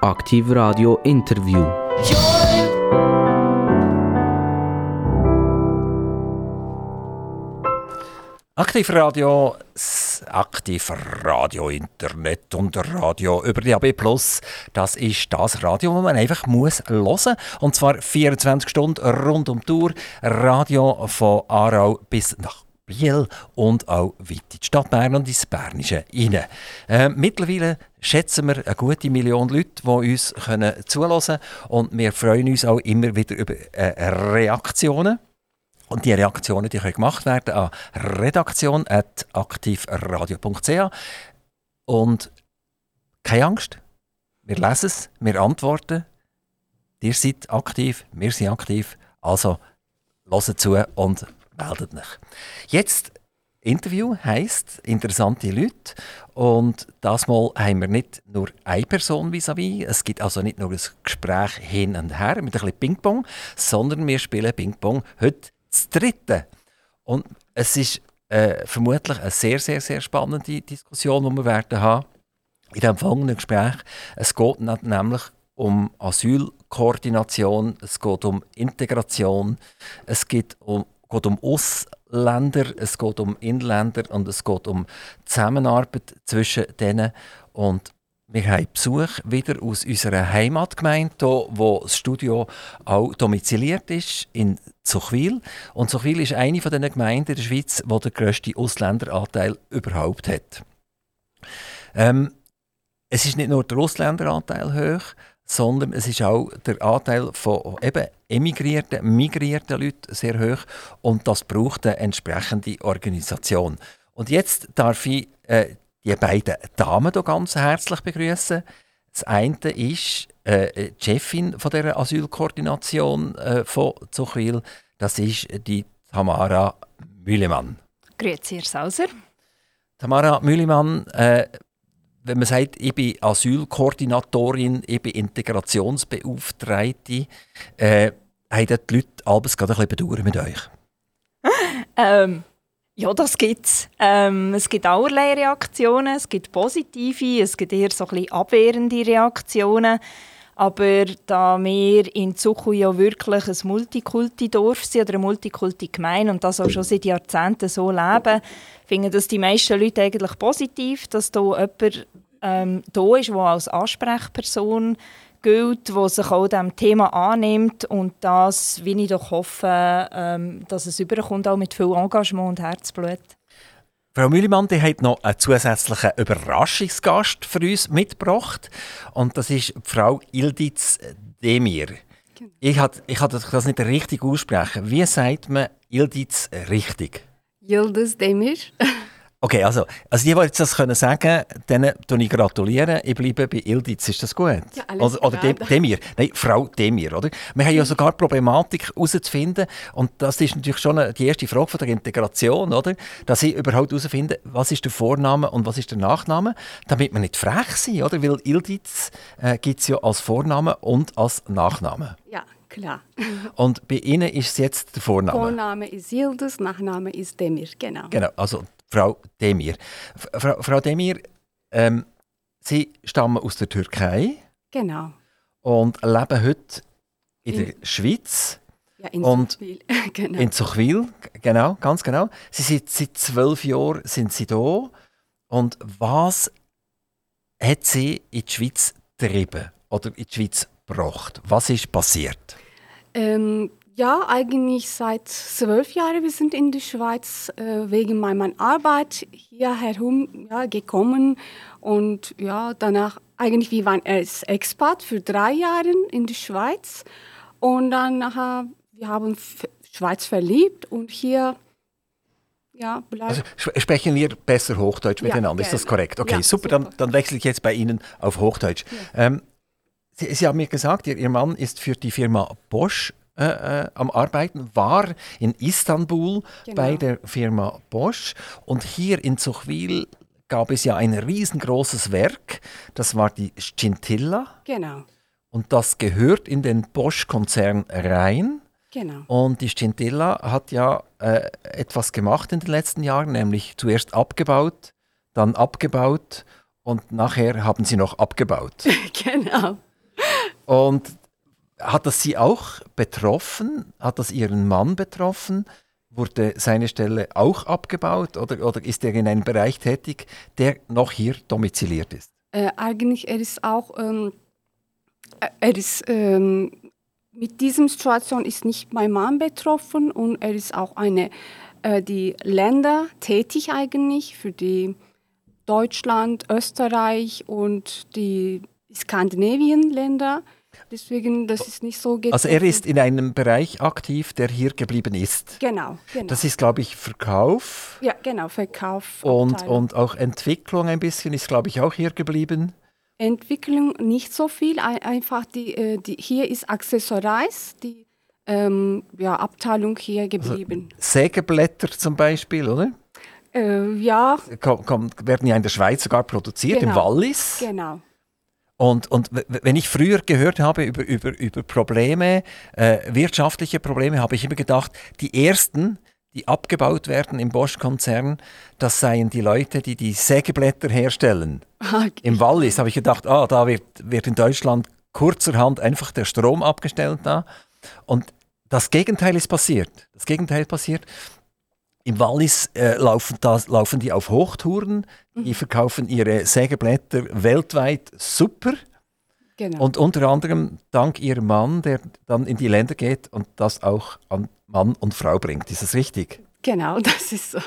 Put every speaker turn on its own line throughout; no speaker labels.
Aktiv Radio Interview.
Aktiv Radio, Aktiv Radio Internet und Radio über DAB Plus. Das ist das Radio, das man einfach muss hören Und zwar 24 Stunden rund um die Tour. Radio von Aarau bis nach Biel und auch weit in die Stadt Bern und ins Bernische rein. Äh, mittlerweile schätzen wir eine gute Million Leute, die uns können zuhören und wir freuen uns auch immer wieder über äh, Reaktionen. Und die Reaktionen die können gemacht werden an redaktion.aktivradio.ch. Und keine Angst, wir lesen es, wir antworten. Ihr seid aktiv, wir sind aktiv. Also hört zu und meldet euch. Jetzt Interview heisst interessante Leute und das Mal haben wir nicht nur eine Person vis-à-vis, -vis. es gibt also nicht nur ein Gespräch hin und her mit ein bisschen Ping-Pong, sondern wir spielen Ping-Pong heute das dritte. Und es ist äh, vermutlich eine sehr, sehr, sehr spannende Diskussion, die wir werden haben in diesem folgenden Gespräch. Es geht nämlich um Asylkoordination, es geht um Integration, es geht um, geht um Ausländer, es geht um Inländer und es geht um Zusammenarbeit zwischen denen. Und wir haben Besuch wieder aus unserer Heimatgemeinde, wo das Studio auch domiziliert ist, in Zuchwil. Und Zuchwil ist eine von den Gemeinden in der Schweiz, die den grössten Ausländeranteil überhaupt hat. Ähm, es ist nicht nur der Ausländeranteil hoch, sondern es ist auch der Anteil von eben emigrierten, migrierten Leuten sehr hoch und das braucht eine entsprechende Organisation. Und jetzt darf ich äh, die beiden Damen hier ganz herzlich begrüßen. Das eine ist äh, die Chefin von der Asylkoordination äh, von Zuchwil. Das ist die Tamara Mühlemann.
Grüezi, Herr Sauser.
Tamara Mühlemann, äh, wenn man sagt, ich bin Asylkoordinatorin, ich bin Integrationsbeauftragte, äh, haben die Leute alles gerade ein bisschen bedauern mit euch?
ähm, ja, das gibt es. Ähm, es gibt allerlei Reaktionen. Es gibt positive, es gibt eher so ein bisschen abwehrende Reaktionen. Aber da wir in Zuchu ja wirklich ein Multikulti-Dorf sind oder eine Multikulti-Gemeinde und das auch schon seit Jahrzehnten so leben, finden das die meisten Leute eigentlich positiv, dass da jemand ähm, da ist, der als Ansprechperson gilt, der sich auch diesem Thema annimmt und das, wie ich doch hoffe, ähm, dass es überkommt, auch mit viel Engagement und Herzblut.
Frau Mühlemann, die hat noch einen zusätzlichen Überraschungsgast für uns mitgebracht und das ist Frau Ildiz Demir. Genau. Ich kann ich das nicht richtig aussprechen. Wie sagt man Ildiz richtig?
Yildiz Demir.
Okay, also, also die, die jetzt das können sagen denen ich gratulieren. Ich bleibe bei Ildiz, ist das gut?
Ja, alles
oder, oder Dem, Demir, nein, Frau Demir, oder? Wir haben ja sogar Problematik herauszufinden und das ist natürlich schon die erste Frage von der Integration, oder? Dass ich überhaupt herausfinde, was ist der Vorname und was ist der Nachname, damit wir nicht frech sind, oder? Weil Ildiz äh, gibt es ja als Vorname und als Nachname.
Ja, klar.
Und bei Ihnen ist es jetzt der Vorname?
Vorname ist Yildiz, Nachname ist Demir, genau.
Genau, also Frau Demir. Frau, Frau Demir, ähm, Sie stammen aus der Türkei.
Genau.
Und leben heute in, in der Schweiz.
Ja, in Zuchwil.
genau. In Zuchwil, genau, ganz genau. Sie sind seit zwölf Jahren sind Sie da. Und was hat Sie in die Schweiz getrieben oder in die Schweiz gebracht? Was ist passiert?
Ähm, ja, eigentlich seit zwölf Jahren. Wir sind in der Schweiz äh, wegen meiner Arbeit hierher ja, gekommen und ja, danach eigentlich wir waren als Expat für drei Jahre in der Schweiz und dann nachher wir haben Schweiz verliebt und hier ja,
also sprechen wir besser Hochdeutsch miteinander, ja, ist das korrekt? Okay, ja, super, super. Dann, dann, wechsle ich jetzt bei Ihnen auf Hochdeutsch. Ähm, Sie, Sie, haben mir gesagt, Ihr, Ihr Mann ist für die Firma Bosch äh, äh, am Arbeiten, war in Istanbul genau. bei der Firma Bosch und hier in Zuchwil gab es ja ein riesengroßes Werk, das war die Scintilla.
Genau.
Und das gehört in den Bosch-Konzern rein.
Genau.
Und die Scintilla hat ja äh, etwas gemacht in den letzten Jahren, nämlich zuerst abgebaut, dann abgebaut und nachher haben sie noch abgebaut.
genau.
Und hat das Sie auch betroffen? Hat das Ihren Mann betroffen? Wurde seine Stelle auch abgebaut oder, oder ist er in einem Bereich tätig, der noch hier domiziliert ist?
Äh, eigentlich er ist auch, ähm, äh, er ist ähm, mit diesem Situation ist nicht mein Mann betroffen und er ist auch eine äh, die Länder tätig eigentlich für die Deutschland, Österreich und die skandinavien Länder. Deswegen, das ist nicht so getroffen.
Also er ist in einem Bereich aktiv, der hier geblieben ist.
Genau, genau.
Das ist, glaube ich, Verkauf.
Ja, genau, Verkauf.
Und, und auch Entwicklung ein bisschen ist, glaube ich, auch hier geblieben.
Entwicklung nicht so viel, einfach die, äh, die hier ist Accessoires, die ähm, ja, Abteilung hier also geblieben.
Also Sägeblätter zum Beispiel, oder?
Äh, ja.
Komm, komm, werden ja in der Schweiz sogar produziert, genau. im Wallis.
Genau.
Und, und wenn ich früher gehört habe über, über, über Probleme, äh, wirtschaftliche Probleme, habe ich immer gedacht, die ersten, die abgebaut werden im Bosch-Konzern, das seien die Leute, die die Sägeblätter herstellen. Okay. Im Wallis habe ich gedacht, ah, da wird, wird in Deutschland kurzerhand einfach der Strom abgestellt da. Und das Gegenteil ist passiert. Das Gegenteil ist passiert. Im Wallis äh, laufen, das, laufen die auf Hochtouren, die mhm. verkaufen ihre Sägeblätter weltweit super. Genau. Und unter anderem dank ihrem Mann, der dann in die Länder geht und das auch an Mann und Frau bringt. Ist das richtig?
Genau, das ist so.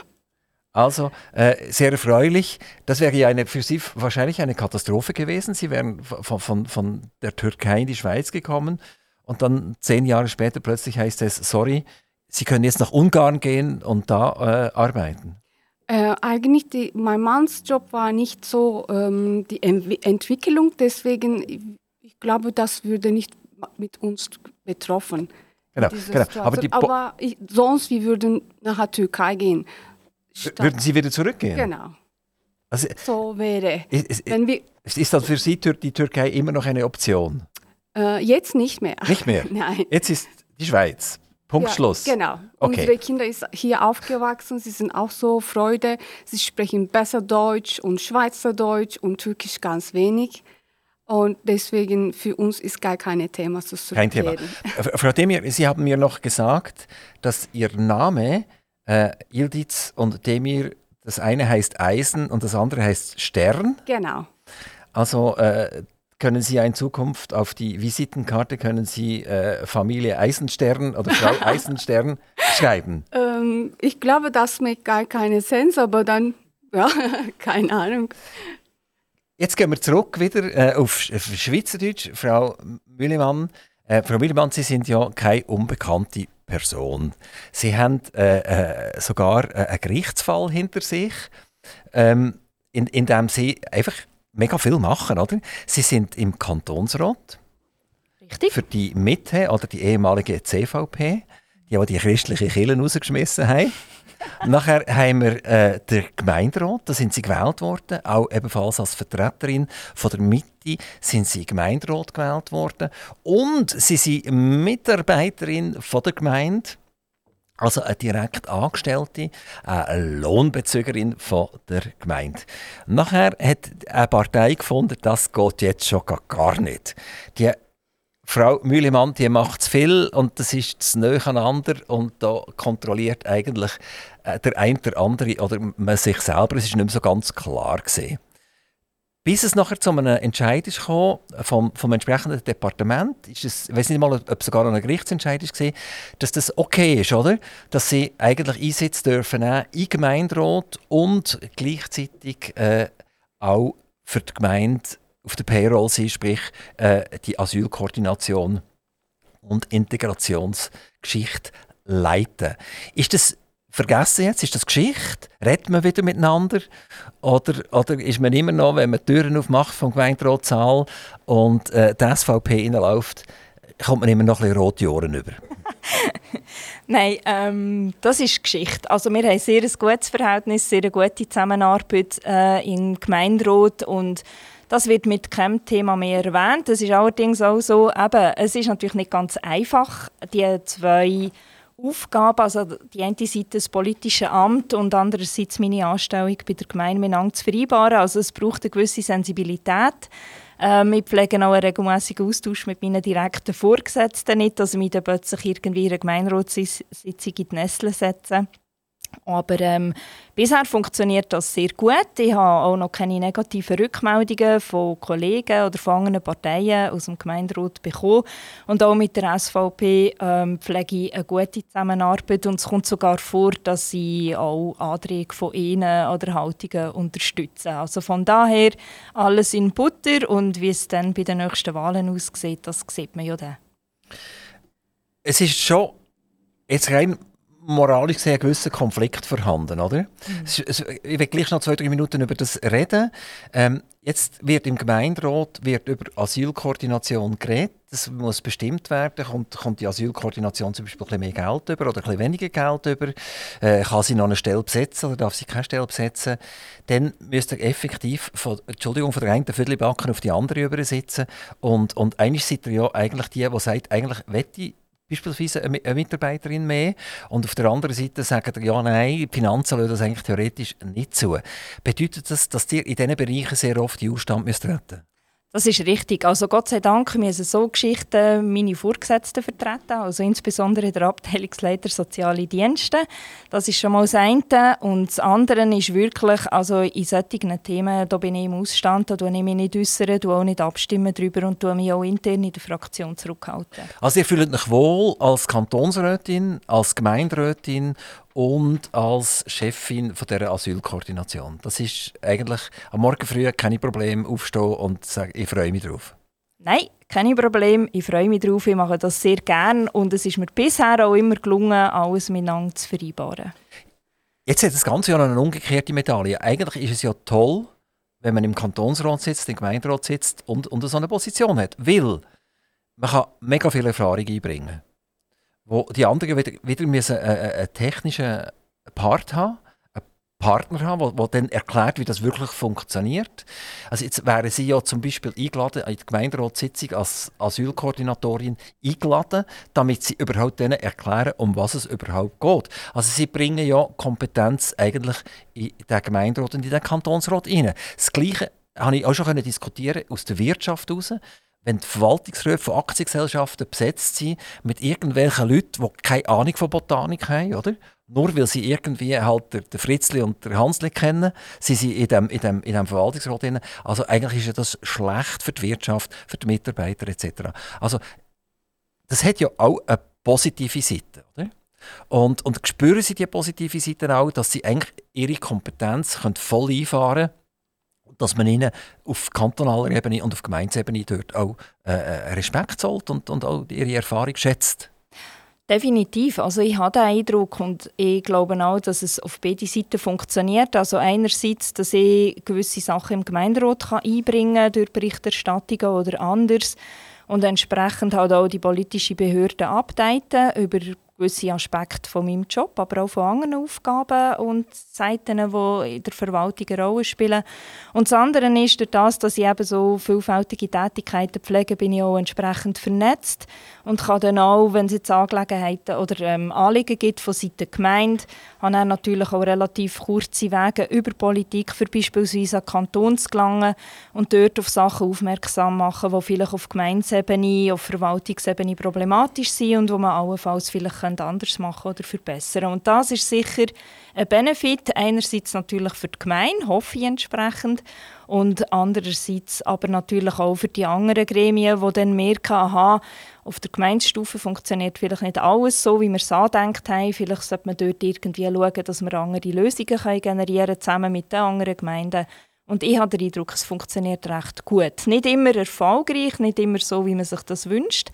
Also äh, sehr erfreulich. Das wäre ja eine, für Sie wahrscheinlich eine Katastrophe gewesen. Sie wären von, von, von der Türkei in die Schweiz gekommen und dann zehn Jahre später plötzlich heißt es, sorry, Sie können jetzt nach Ungarn gehen und da äh, arbeiten?
Äh, eigentlich, die, mein Manns Job war nicht so ähm, die Entwicklung, deswegen, ich glaube, das würde nicht mit uns betroffen.
Genau, genau.
Aber, Aber ich, sonst, wir würden nach der Türkei gehen.
Statt würden Sie wieder zurückgehen?
Genau. Also, so wäre.
Ist, wenn wir, ist das für Sie die Türkei immer noch eine Option?
Äh, jetzt nicht mehr.
Nicht mehr?
Nein.
Jetzt ist die Schweiz. Punkt ja,
Schluss. Genau. Okay. Unsere Kinder sind hier aufgewachsen, sie sind auch so Freude. Sie sprechen besser Deutsch und Schweizerdeutsch und Türkisch ganz wenig. Und deswegen für uns ist gar kein Thema zu
Kein Thema. Frau Demir, Sie haben mir noch gesagt, dass Ihr Name äh, Ildiz und Demir, das eine heißt Eisen und das andere heißt Stern.
Genau.
Also äh, können Sie ja in Zukunft auf die Visitenkarte können Sie äh, Familie Eisenstern oder Frau Eisenstern schreiben?
Ähm, ich glaube, das macht gar keinen Sinn, aber dann, ja, keine Ahnung.
Jetzt gehen wir zurück wieder äh, auf Schweizerdeutsch. Frau Müllemann, äh, Frau Müllemann, Sie sind ja keine unbekannte Person. Sie haben äh, äh sogar äh, einen Gerichtsfall hinter sich, ähm, in, in dem Sie einfach mega viel machen, oder? Sie sind im Kantonsrat.
Richtig.
Für die Mitte oder die ehemalige CVP, die die christliche Kirche rausgeschmissen haben. Nachher haben wir äh, den Gemeinderat, da sind sie gewählt worden, auch ebenfalls als Vertreterin von der Mitte sind sie Gemeinderat gewählt worden und sie sind Mitarbeiterin von der Gemeinde also eine direkt Angestellte, eine Lohnbezügerin von der Gemeinde. Nachher hat eine Partei gefunden, das geht jetzt schon gar nicht. Die Frau Mühlemann, die macht zu viel und das ist zu nahe aneinander und da kontrolliert eigentlich äh, der eine der andere oder man sich selber. Es ist nicht mehr so ganz klar gesehen. Bis es nachher zu einem Entscheid ist gekommen, vom, vom entsprechenden Departement, ist es, ich weiß nicht mal, ob es sogar ein Gerichtsentscheid war, dass das okay ist, oder? Dass sie eigentlich Einsitz dürfen in Gemeinderat und gleichzeitig äh, auch für die Gemeinde auf der Payroll sind, sprich äh, die Asylkoordination und Integrationsgeschichte leiten. Ist das vergessen jetzt? Ist das Geschichte? Redet man wieder miteinander? Oder, oder ist man immer noch, wenn man Türen aufmacht vom Gemeinderatsaal und äh, die SVP reinläuft, kommt man immer noch ein rote Ohren über?
Nein, ähm, das ist Geschichte. Also wir haben sehr ein gutes Verhältnis, sehr eine gute Zusammenarbeit äh, im Gemeinderat und das wird mit keinem Thema mehr erwähnt. Das ist allerdings auch so, eben, es ist natürlich nicht ganz einfach, die zwei Aufgaben, also die eine Seite das politische Amt und andererseits meine Anstellung bei der Gemeinde miteinander zu vereinbaren. Also es braucht eine gewisse Sensibilität. Ähm, wir pflegen auch einen regelmäßigen Austausch mit meinen direkten Vorgesetzten nicht, dass ich mich dann plötzlich irgendwie in einer Gemeinderatssitzung in die Nesseln setze. Aber ähm, bisher funktioniert das sehr gut. Ich habe auch noch keine negativen Rückmeldungen von Kollegen oder von anderen Parteien aus dem Gemeinderat bekommen. Und auch mit der SVP ähm, pflege ich eine gute Zusammenarbeit. Und es kommt sogar vor, dass sie auch Anträge von ihnen oder Haltungen unterstützen. Also von daher alles in Butter. Und wie es dann bei den nächsten Wahlen aussieht, das sieht man ja dann.
Es ist schon jetzt rein moralisch gesehen ein gewisser Konflikt vorhanden, oder? Mhm. ich will gleich noch zwei, drei Minuten über das reden. Ähm, jetzt wird im Gemeinderat wird über Asylkoordination geredet. Das muss bestimmt werden. Kommt, kommt die Asylkoordination zum Beispiel ein bisschen mehr Geld über oder ein bisschen weniger Geld über? Äh, kann sie noch eine Stelle besetzen oder darf sie keine Stelle besetzen? Dann müsste effektiv von, Entschuldigung, von der einen Viertelbacken auf die andere übersitzen. Und, und eigentlich seid ihr ja eigentlich die, die sagt, eigentlich wette beispielsweise eine, Mitarbeiterin mehr. Und auf der anderen Seite sagen die, ja, nein, die Finanzen lassen das eigentlich theoretisch nicht zu. Bedeutet das, dass ihr in diesen Bereichen sehr oft die Ausstand müsst retten
das ist richtig. Also Gott sei Dank müssen so Geschichten meine Vorgesetzten vertreten, also insbesondere der Abteilungsleiter Soziale Dienste. Das ist schon mal das eine. Und das andere ist wirklich, also in solchen Themen, da bin ich im Ausstand, da tue ich mich nicht äußern, auch nicht abstimmen darüber und tue mich auch intern in der Fraktion zurückhalten.
Also ihr fühlt euch wohl als Kantonsrätin, als Gemeinderätin und als Chefin von der Asylkoordination. Das ist eigentlich am Morgen früh keine Problem aufstehen und sagen, ich freue mich drauf.
Nein, keine Probleme. Ich freue mich drauf. Ich mache das sehr gern und es ist mir bisher auch immer gelungen, alles miteinander zu vereinbaren.
Jetzt hat das Ganze ja noch eine umgekehrte Medaille. Eigentlich ist es ja toll, wenn man im Kantonsrat sitzt, im Gemeinderat sitzt und, und so eine Position hat, weil man kann mega viel Erfahrung einbringen wo die anderen wieder, wieder müssen, äh, äh, einen technischen Part haben, Partner haben, der dann erklärt, wie das wirklich funktioniert. Also jetzt wären Sie ja zum Beispiel eingeladen, in die Gemeinderatssitzung als Asylkoordinatorin eingeladen, damit Sie überhaupt denen erklären, um was es überhaupt geht. Also Sie bringen ja Kompetenz eigentlich in den Gemeinderat und in den Kantonsrat rein. Das Gleiche habe ich auch schon diskutieren aus der Wirtschaft heraus wenn die Verwaltungsräte von Aktiengesellschaften besetzt sind mit irgendwelchen Leuten, die keine Ahnung von Botanik haben, oder? Nur weil sie irgendwie halt den Fritzli und den Hansli kennen, sind sie in dem, in dem, in dem Verwaltungsrat drin. Also eigentlich ist ja das schlecht für die Wirtschaft, für die Mitarbeiter etc. Also das hat ja auch eine positive Seite, oder? Und, und spüren sie die positive Seite auch, dass sie eigentlich ihre Kompetenz können voll einfahren können dass man ihnen auf kantonaler Ebene und auf Gemeindeebene dort auch äh, äh, Respekt zollt und, und auch ihre Erfahrung schätzt.
Definitiv. Also ich habe den Eindruck und ich glaube auch, dass es auf beide Seiten funktioniert. Also einerseits, dass ich gewisse Sachen im Gemeinderat kann einbringen kann durch Berichterstattungen oder anders und entsprechend halt auch die politische Behörde updaten über gewisse Aspekte von meinem Job, aber auch von anderen Aufgaben und Seiten, die in der Verwaltung eine Rolle spielen. Und das andere ist, durch das, dass ich eben so vielfältige Tätigkeiten pflege, bin ich auch entsprechend vernetzt und kann dann auch, wenn es jetzt Angelegenheiten oder ähm, Anliegen gibt von Seiten der Gemeinde, habe ich natürlich auch relativ kurze Wege über Politik für beispielsweise an Kanton zu gelangen und dort auf Sachen aufmerksam machen, die vielleicht auf Gemeinsebene, auf Verwaltungsebene problematisch sind und wo man allenfalls vielleicht anders machen oder verbessern Und das ist sicher ein Benefit, einerseits natürlich für die Gemeinde, hoffe ich entsprechend, und andererseits aber natürlich auch für die anderen Gremien, die dann merken, aha, auf der Gemeindestufe funktioniert vielleicht nicht alles so, wie wir es angedenkt haben. Vielleicht sollte man dort irgendwie schauen, dass wir andere Lösungen können generieren zusammen mit den anderen Gemeinden. Und ich habe den Eindruck, es funktioniert recht gut. Nicht immer erfolgreich, nicht immer so, wie man sich das wünscht.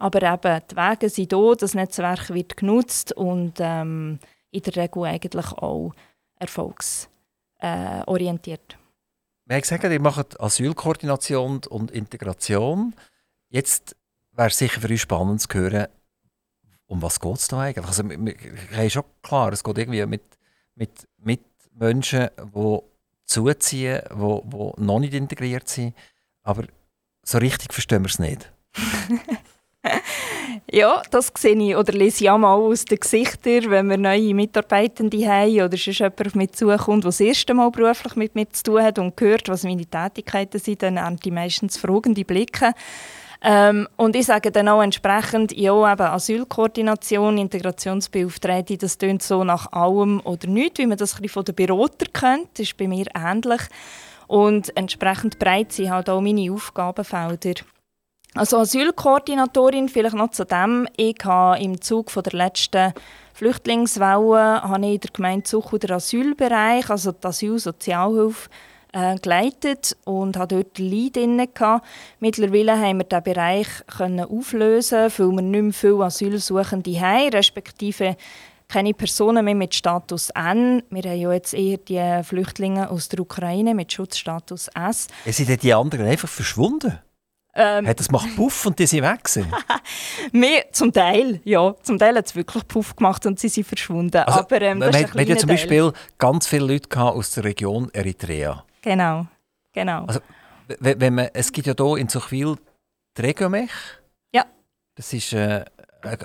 Aber eben, die Wege sind da, das Netzwerk wird genutzt und ähm, in der Regel eigentlich auch erfolgsorientiert.
Wir haben gesagt, ihr macht Asylkoordination und Integration. Jetzt wäre es sicher für uns spannend zu hören, um was geht es da eigentlich? Also, wir haben schon klar, es geht irgendwie mit, mit, mit Menschen, die zuziehen, die, die noch nicht integriert sind, aber so richtig verstehen wir es nicht.
ja, das sehe ich oder lese ich auch mal aus den Gesichtern, wenn wir neue Mitarbeitende haben oder sonst jemand auf mich zukommt, der das erste Mal beruflich mit mir zu tun hat und hört, was meine Tätigkeiten sind, dann haben die meistens fragende Blicke. Ähm, und ich sage dann auch entsprechend, ja, eben Asylkoordination, Integrationsbeauftragte, das tönt so nach allem oder nichts, wie man das ein von den Berater kennt. Das ist bei mir ähnlich. Und entsprechend breit sind halt auch meine Aufgabenfelder. Also Asylkoordinatorin, vielleicht noch zu dem. Ich habe im Zug von der letzten Flüchtlingswelle habe ich in der Gemeinde Such den Asylbereich, also die Asylsozialhilfe, äh, geleitet und hatte dort Leid inne. Mittlerweile haben wir diesen Bereich können auflösen, weil wir nicht mehr viele Asylsuchende haben, respektive keine Personen mehr mit Status N. Wir haben ja jetzt eher die Flüchtlinge aus der Ukraine mit Schutzstatus S.
Sind die anderen einfach verschwunden? Ähm, hat das macht Puff und die sind weg
Mehr, zum Teil, ja. Zum Teil hat es wirklich Puff gemacht und sie sind verschwunden.
Also, Aber ähm, das man, ist man hat ja zum Beispiel ganz viele Leute aus der Region Eritrea.
Genau, genau.
Also, wenn man, es gibt ja hier in Zuchwil die Regiomech.
Ja.
Das ist äh,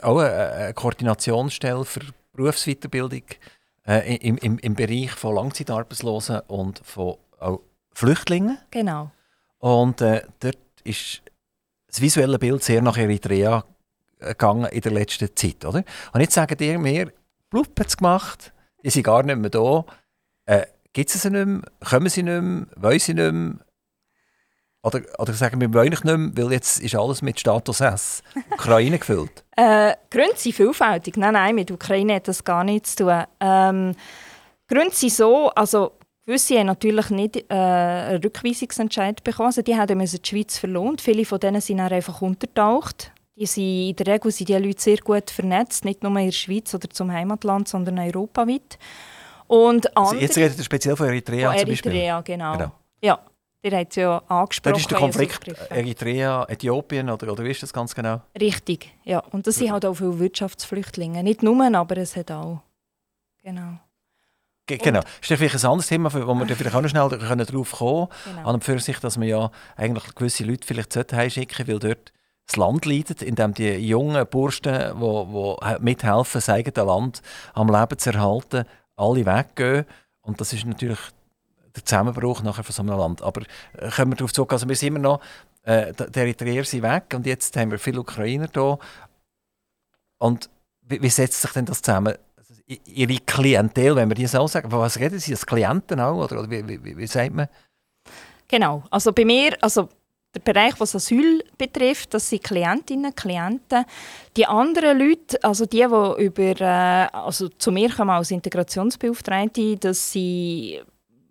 auch eine, eine Koordinationsstelle für Berufsweiterbildung äh, im, im, im Bereich von Langzeitarbeitslosen und von auch Flüchtlingen.
Genau.
Und äh, dort ist das visuelle Bild sehr nach Eritrea gegangen in der letzten Zeit, oder? Und jetzt sagen die mir, Blub hat es gemacht, die sind gar nicht mehr da. Äh, Gibt es sie nicht mehr? Kommen sie nicht mehr? Wollen sie nicht mehr? Oder, oder sagen wir, wollen nicht mehr, weil jetzt ist alles mit Status S Ukraine gefüllt?
Äh, Gründe sind vielfältig. Nein, nein, mit Ukraine hat das gar nichts zu tun. Ähm, Gründe sind so, also gewisse haben natürlich nicht äh, einen Rückweisungsentscheid bekommen. Also die haben die Schweiz verlohnt. Viele von denen sind einfach untertaucht. Die sind, in der Regel sind die Leute sehr gut vernetzt, nicht nur in der Schweiz oder zum Heimatland, sondern europaweit. Und
also jetzt redet ihr speziell von Eritrea
von Eritrea, genau. genau. Ja, ihr habt es ja angesprochen.
Das ist der Konflikt Eritrea, Äthiopien oder, oder wie ist das ganz genau?
Richtig, ja. Und das sind halt auch viele Wirtschaftsflüchtlinge. Nicht nur, aber es hat auch. Genau.
Genau. Das ist vielleicht ein anderes Thema, wo wir vielleicht auch noch schnell darauf kommen können. Genau. An und für sich, dass man ja eigentlich gewisse Leute vielleicht heimschicken weil dort das Land leidet, indem die jungen Burschen, die mithelfen, das eigene Land am Leben zu erhalten, alle weggehen. Und das ist natürlich der Zusammenbruch nachher von so einem Land. Aber äh, kommen wir darauf zurück, also wir sind immer noch, äh, die Eritreer sind weg und jetzt haben wir viele Ukrainer da. Und wie, wie setzt sich denn das zusammen? Also, ihre Klientel, wenn wir die so sagen, von was reden Sie, als Klienten auch, oder, oder wie, wie, wie sagt man?
Genau, also bei mir, also der Bereich, was Asyl betrifft, das sind Klientinnen, Klienten. Die anderen Leute, also die, die über, äh, also zu mir kommen als Integrationsbeauftragte, das sind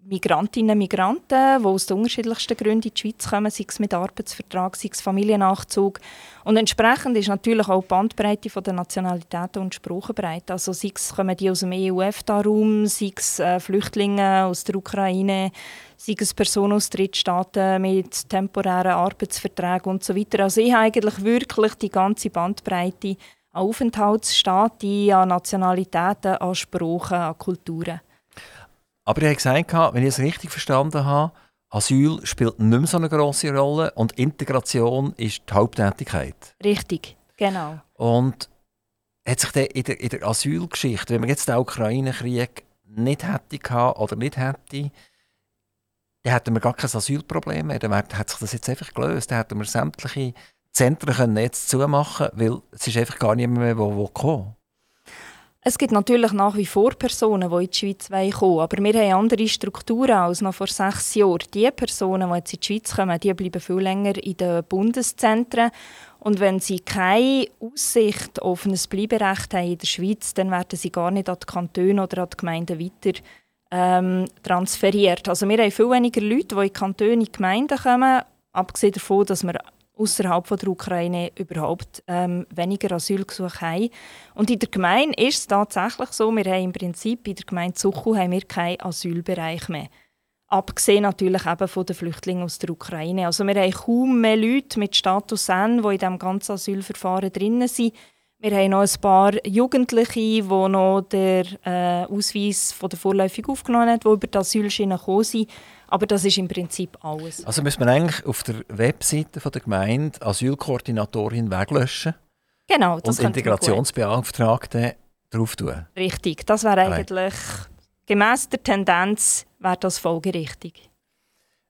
Migrantinnen und Migranten, die aus den unterschiedlichsten Gründen in die Schweiz kommen, sei es mit Arbeitsvertrag, sei es Familiennachzug. Und entsprechend ist natürlich auch die Bandbreite der Nationalitäten und Sprachen breit. Also sei es kommen die aus dem EU-EFTA-Raum, sei es äh, Flüchtlinge aus der Ukraine, sei es Personen aus Drittstaaten mit temporären Arbeitsverträgen und so weiter. Also ich habe eigentlich wirklich die ganze Bandbreite an Aufenthaltsstaaten, an Nationalitäten, an Sprachen, an Kulturen.
Aber ihr habt gesagt, wenn ich es richtig verstanden habe, Asyl spielt nicht mehr so eine große Rolle und Integration ist die Haupttätigkeit.
Richtig, genau.
Und hat sich in der, in der Asylgeschichte, wenn man jetzt den Ukraine-Krieg nicht hätte gehabt oder nicht hätte, dann hätten wir gar kein Asylproblem mehr. Dann hat sich das jetzt einfach gelöst. Dann hätten wir sämtliche Zentren können jetzt zumachen weil es ist einfach gar niemand mehr, der kommen
es gibt natürlich nach wie vor Personen, die in die Schweiz kommen aber wir haben andere Strukturen als noch vor sechs Jahren. Die Personen, die jetzt in die Schweiz kommen, die bleiben viel länger in den Bundeszentren. Und wenn sie keine Aussicht auf ein Bleiberecht haben in der Schweiz, dann werden sie gar nicht an die Kantone oder an die Gemeinden weiter ähm, transferiert. Also wir haben viel weniger Leute, die in die Kantone, in die Gemeinden kommen, abgesehen davon, dass wir außerhalb der Ukraine überhaupt ähm, weniger Asylgesuche haben. Und in der Gemeinde ist es tatsächlich so, wir haben im Prinzip in der Gemeinde Suchu haben wir keinen Asylbereich mehr. Abgesehen natürlich eben von den Flüchtlingen aus der Ukraine. Also wir haben kaum mehr Leute mit Status N, die in diesem ganzen Asylverfahren drin sind. Wir haben noch ein paar Jugendliche, die noch den äh, Ausweis von der vorläufig aufgenommen haben, die über die Asylschiene gekommen sind. Aber das ist im Prinzip alles.
Also müssen wir eigentlich auf der Webseite von der Gemeinde Asylkoordinatorin weglöschen
Genau, das
und. Integrationsbeauftragte drauf tun.
Richtig, das wäre eigentlich gemäß der Tendenz wäre das folgerichtig.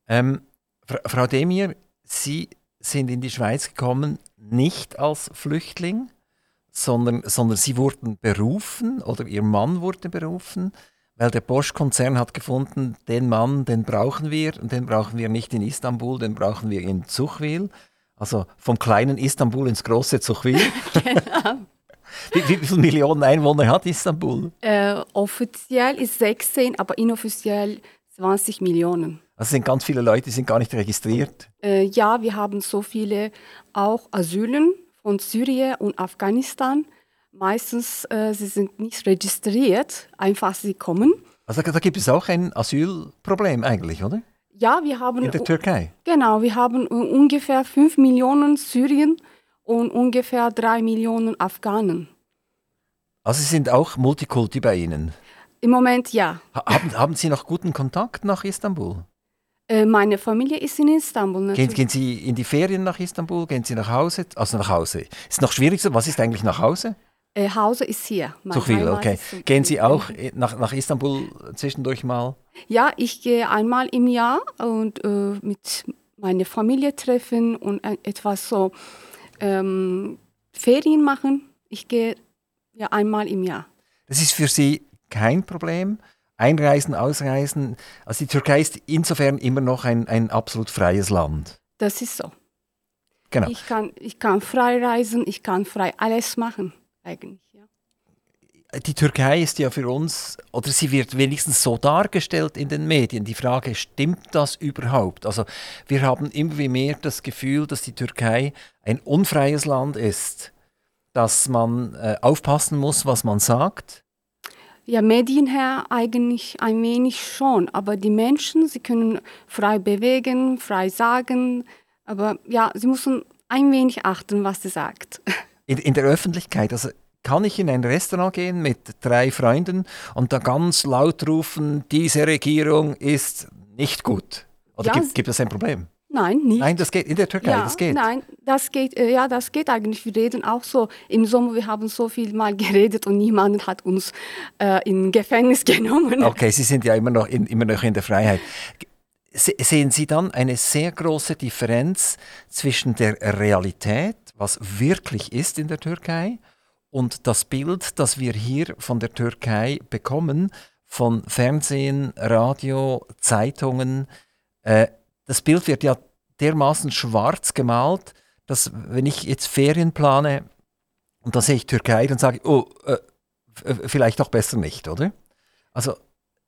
Ähm, Fra- Frau Demir, Sie sind in die Schweiz gekommen nicht als Flüchtling, sondern, sondern Sie wurden berufen oder Ihr Mann wurde berufen, weil der Bosch-Konzern hat gefunden, den Mann, den brauchen wir und den brauchen wir nicht in Istanbul, den brauchen wir in Zuchwil. Also vom kleinen Istanbul ins große Zuchwil. wie, wie viele Millionen Einwohner hat Istanbul?
Äh, offiziell ist 16, aber inoffiziell 20 Millionen.
Also sind ganz viele Leute, die sind gar nicht registriert.
Äh, ja, wir haben so viele auch Asylen von Syrien und Afghanistan. Meistens äh, sie sind nicht registriert, einfach sie kommen.
Also da, gibt es auch ein Asylproblem eigentlich, oder?
Ja, wir haben
In der Türkei.
genau, wir haben ungefähr 5 Millionen Syrien und ungefähr 3 Millionen Afghanen.
Also Sie sind auch Multikulti bei Ihnen.
Im Moment ja.
Ha haben, haben Sie noch guten Kontakt nach Istanbul?
Äh, meine Familie ist in Istanbul.
Gehen,
Natürlich.
gehen Sie in die Ferien nach Istanbul? Gehen Sie nach Hause? Also nach Hause. Ist noch schwierig so. Was ist eigentlich nach Hause?
Äh, Hause ist hier. Mein
Zu viel,
Heimat
okay. Gehen Sie auch nach, nach Istanbul zwischendurch mal?
Ja, ich gehe einmal im Jahr und äh, mit meiner Familie treffen und äh, etwas so ähm, Ferien machen. Ich gehe ja einmal im Jahr.
Das ist für Sie kein Problem. Einreisen, ausreisen. Also die Türkei ist insofern immer noch ein, ein absolut freies Land.
Das ist so.
Genau.
Ich kann, ich kann frei reisen, ich kann frei alles machen, eigentlich. Ja.
Die Türkei ist ja für uns, oder sie wird wenigstens so dargestellt in den Medien. Die Frage, stimmt das überhaupt? Also wir haben immer wie mehr das Gefühl, dass die Türkei ein unfreies Land ist, dass man äh, aufpassen muss, was man sagt.
Ja, Medien her eigentlich ein wenig schon, aber die Menschen, sie können frei bewegen, frei sagen, aber ja, sie müssen ein wenig achten, was sie sagt.
In, in der Öffentlichkeit, also kann ich in ein Restaurant gehen mit drei Freunden und da ganz laut rufen, diese Regierung ist nicht gut? Oder
Ja,
gibt, gibt es ein Problem?
Nein, nicht.
Nein, das geht in der Türkei,
ja,
das geht.
Nein, das geht, äh, ja, das geht eigentlich. Wir reden auch so. Im Sommer, wir haben so viel mal geredet und niemand hat uns äh, in Gefängnis genommen.
Okay, Sie sind ja immer noch in, immer noch in der Freiheit. Se- Sehen Sie dann eine sehr große Differenz zwischen der Realität, was wirklich ist in der Türkei, und das Bild, das wir hier von der Türkei bekommen, von Fernsehen, Radio, Zeitungen? Äh, das Bild wird ja dermaßen schwarz gemalt, dass wenn ich jetzt Ferien plane und da sehe ich Türkei, dann sage ich, oh, äh, äh, vielleicht doch besser nicht, oder? Also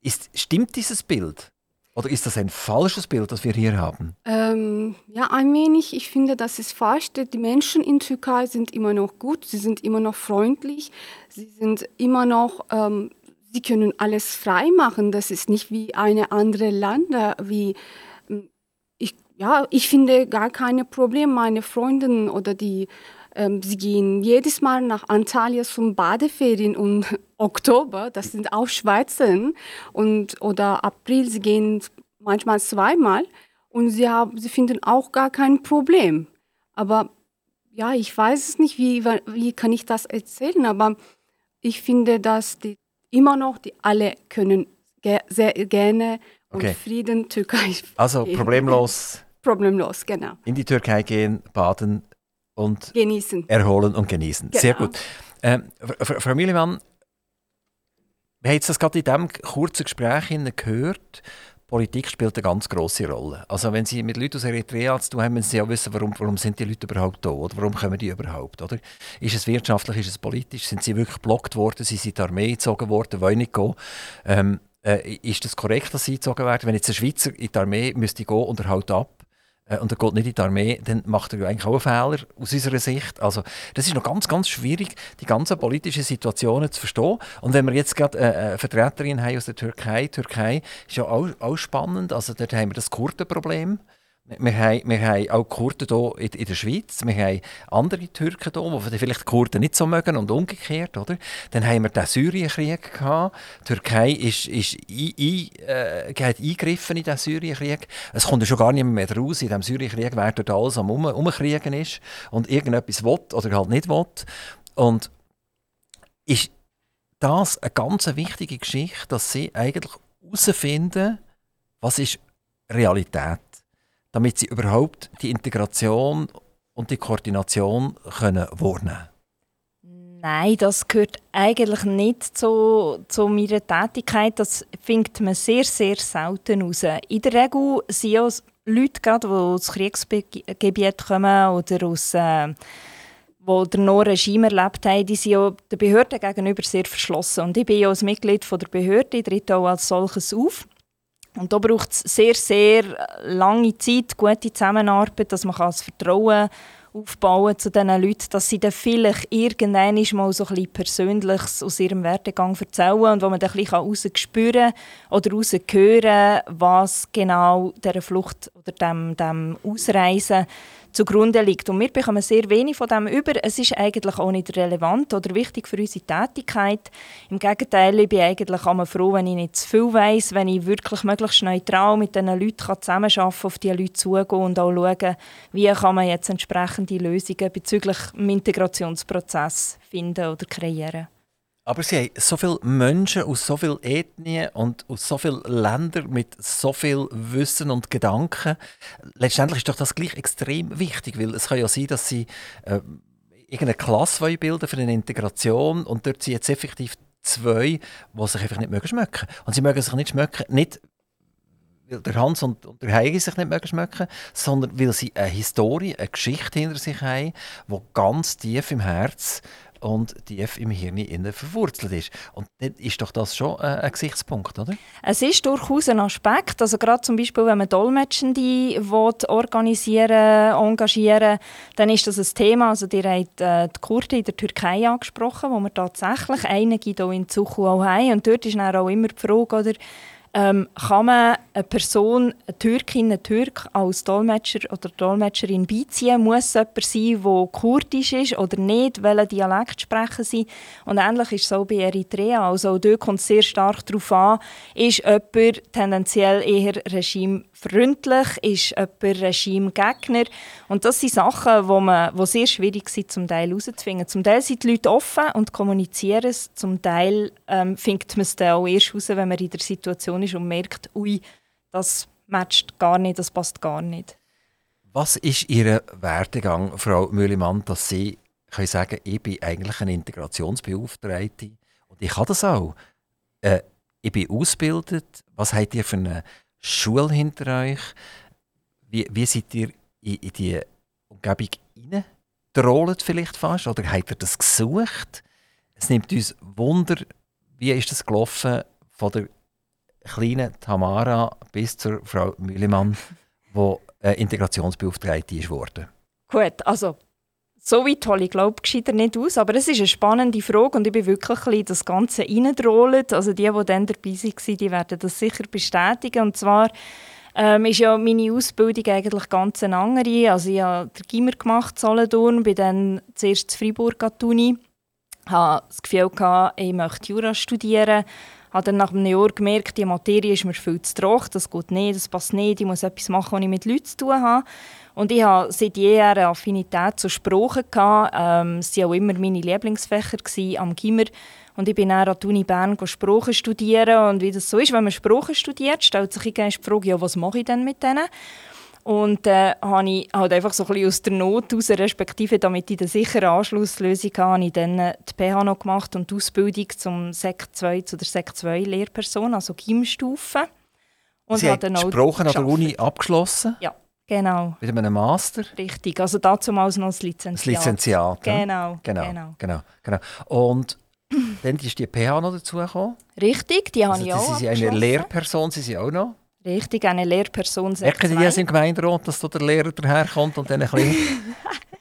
ist, stimmt dieses Bild? Oder ist das ein falsches Bild, das wir hier haben?
Ähm, ja, ein wenig. Ich finde, das ist falsch. Die Menschen in Türkei sind immer noch gut. Sie sind immer noch freundlich. Sie sind immer noch, ähm, sie können alles frei machen. Das ist nicht wie eine andere Länder, wie ähm, ich, ja, ich finde gar keine Probleme. Meine Freundinnen oder die, sie gehen jedes Mal nach Antalya zum Badeferien im Oktober. Das sind auch Schweizer. Und, oder April, sie gehen manchmal zweimal. Und sie, haben, sie finden auch gar kein Problem. Aber ja, ich weiß es nicht, wie, wie kann ich das erzählen, aber ich finde, dass die immer noch, die alle können ge sehr gerne und
Okay.
Frieden Türkei
Also problemlos
problemlos, genau.
in die Türkei gehen, baden und
Genießen.
erholen und genießen. Sehr
Genau.
gut. Ähm, Frau Mühlemann, wir haben jetzt das gerade in diesem kurzen Gespräch gehört. Politik spielt eine ganz große Rolle. Also wenn Sie mit Leuten aus Eritrea zu tun haben, müssen Sie ja wissen, warum, warum sind die Leute überhaupt da oder warum kommen die überhaupt, oder? Ist es wirtschaftlich, ist es politisch? Sind sie wirklich geblockt worden? Sind sie in die Armee gezogen worden, wollen nicht gehen? Ähm, äh, ist es korrekt, dass sie gezogen werden? Wenn jetzt ein Schweizer in die Armee müsste gehen und er haut ab, und er geht nicht in die Armee, dann macht er ja eigentlich auch einen Fehler aus unserer Sicht. Also das ist noch ganz, ganz schwierig, die ganzen politischen Situationen zu verstehen. Und wenn wir jetzt gerade äh, eine Vertreterin haben aus der Türkei, Türkei ist ja auch, auch spannend, also dort haben wir das Kurdenproblem, Wir haben, wir haben auch Kurden hier in, der Schweiz, wir haben andere Türken hier, die vielleicht die Kurden nicht so mögen und umgekehrt. Oder? Dann haben wir den Syrienkrieg gehabt. Die Türkei ist, ist ein, ein, äh, hat eingegriffen in diesen Syrienkrieg. Es kommt ja schon gar nicht mehr raus. In diesem Syrienkrieg, wer dort alles am um, Umkriegen ist und irgendetwas will oder halt nicht will. Und ist das eine ganz wichtige Geschichte, dass sie eigentlich herausfinden, was ist Realität damit sie überhaupt die Integration und die Koordination können wahrnehmen
Nein, das gehört eigentlich nicht zu, zu meiner Tätigkeit. Das findet man sehr, sehr selten raus. In der Regel sind ja Leute, gerade, die aus Kriegsgebieten kommen oder aus äh, wo der noch Regime erlebt haben, die sind ja der Behörde gegenüber sehr verschlossen. Und ich bin ja als Mitglied der Behörde, ich trete auch als solches auf. Und da braucht es sehr, sehr lange Zeit, gute Zusammenarbeit, dass man das Vertrauen aufbauen zu diesen Leuten, dass sie dann vielleicht irgendwann mal so bisschen Persönliches aus ihrem Werdegang erzählen und wo man dann ein bisschen rausspüren oder raushören was genau dieser Flucht oder dem, dem Ausreisen zugrunde liegt. Und wir bekommen sehr wenig von dem über. Es ist eigentlich auch nicht relevant oder wichtig für unsere Tätigkeit. Im Gegenteil, ich bin eigentlich auch froh, wenn ich nicht zu viel weiss, wenn ich wirklich möglichst neutral mit diesen Leuten zusammenarbeiten kann, auf diese Leute zugehen und auch schauen, wie kann man jetzt entsprechende Lösungen bezüglich dem Integrationsprozess finden oder kreieren.
Aber sie haben so viele Menschen aus so vielen Ethnien und aus so vielen Ländern mit so viel Wissen und Gedanken. Letztendlich ist doch das gleich extrem wichtig, weil es kann ja sein, dass sie äh, irgendeine Klasse bilden für eine Integration und dort sind jetzt effektiv zwei, die sich einfach nicht mögen schmecken. Und sie mögen sich nicht schmecken, nicht weil der Hans und, und der Heigi sich nicht mögen schmecken, sondern weil sie eine Historie, eine Geschichte hinter sich haben, die ganz tief im Herz und tief im Hirn innen verwurzelt ist. Und dann ist doch das schon äh, ein Gesichtspunkt, oder?
Es ist durchaus ein Aspekt. Also gerade zum Beispiel, wenn man Dolmetschende organisieren engagieren dann ist das ein Thema. Also die habt äh, die Kurden in der Türkei angesprochen, wo wir tatsächlich einige hier in Zuchu auch haben. Und dort ist dann auch immer die Frage, oder, ähm, kann man eine Person, eine Türkin, einen Türk als Dolmetscher oder Dolmetscherin beiziehen? Muss jemand sein, der kurdisch ist oder nicht? Welchen Dialekt sprechen sie? Und ähnlich ist es auch bei Eritrea. Also dort kommt es sehr stark darauf an, ist jemand tendenziell eher regimefreundlich, ist jemand Regimegegner? Und das sind Sachen, die man, wo sehr schwierig sind, zum Teil herauszufinden. Zum Teil sind die Leute offen und kommunizieren es, zum Teil ähm, findet man es dann auch erst heraus, wenn man in der Situation ist und merkt, ui, das matcht gar nicht, das passt gar nicht.
Was ist Ihr Werdegang, Frau Mühlemann, dass Sie können sagen, ich bin eigentlich eine Integrationsbeauftragte und ich kann das auch. Äh, ich bin ausgebildet. Was habt ihr für eine Schule hinter euch? Wie, wie seid ihr in, in die Umgebung hineingedrollt vielleicht fast? Oder habt ihr das gesucht? Es nimmt uns Wunder, wie ist das gelaufen von der kleinen Tamara bis zur Frau Mühlemann, die äh, Integrationsbeauftragte ist worden?
Gut, also so weit hole ich glaube gescheiter nicht aus, aber es ist eine spannende Frage und ich bin wirklich ein das Ganze reingedrollt. Also die, die dann dabei waren, die werden das sicher bestätigen. Und zwar ähm, ist ja meine Ausbildung eigentlich ganz eine andere. Also ich habe den Gimmer gemacht, Solothurn, bin dann zuerst in Freiburg an die Uni, hatte das Gefühl, gehabt, ich möchte Jura studieren, habe dann nach einem Jahr gemerkt, die Materie ist mir viel zu trocken, das geht nicht, das passt nicht, ich muss etwas machen, was ich mit Leuten zu tun habe. Und ich hatte seit jeher eine Affinität zu Sprachen. Ähm, es waren auch immer meine Lieblingsfächer am Gimmer. Und ich bin dann an der Uni Bern Sprachen studieren. Und wie das so ist, wenn man Sprachen studiert, stellt sich die Frage, ja, was mache ich denn mit denen? Und äh, habe ich halt einfach so ein bisschen aus der Not heraus, respektive damit ich eine sichere Anschlusslösung habe, habe ich dann äh, die PH noch gemacht und die Ausbildung zum Sek 2, zu der Sek 2 Lehrperson, also Gymstufe.
Und Sie haben Sprachen an der Uni abgeschlossen?
Ja, genau.
Mit einem Master?
Richtig, also dazu mal noch das Lizenziat.
Das Lizenziat,
genau,
genau, genau, genau, genau. Und dann ist die PH noch dazugekommen?
Richtig, die
also,
habe ich auch
Sie sind eine Lehrperson, Sie sind auch noch?
Richtig, eine Lehrperson.
Merken Sie das im Gemeinderat, dass da der Lehrer daherkommt und dann ein bisschen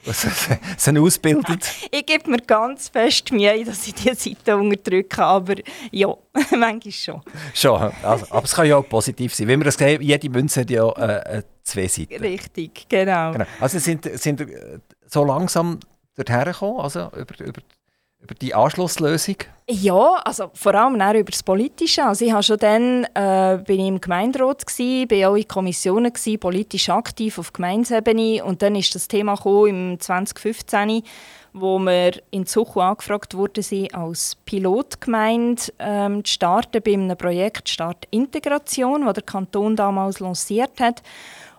sie ausbildet?
Ich gebe mir ganz fest Mühe, dass ich diese Seite unterdrücke, aber ja, manchmal schon.
Schon, also, aber es kann ja auch positiv sein. Wie wir das sehen, jede Münze hat ja äh, zwei Seiten.
Richtig, genau.
genau. Also sind, sind ihr so langsam dorthin gekommen, also über, über, über die Anschlusslösung?
Ja, also vor allem auch über das Politische. Also ich war schon dann äh, bin ich im Gemeinderat, gewesen, bin auch in Kommissionen, gewesen, politisch aktiv auf Gemeindeebene und dann ist das Thema im 2015 wo wir in Zuchu angefragt wurden, als Pilotgemeinde ähm, zu starten bei einem Projekt Start Integration, das der Kanton damals lanciert hat.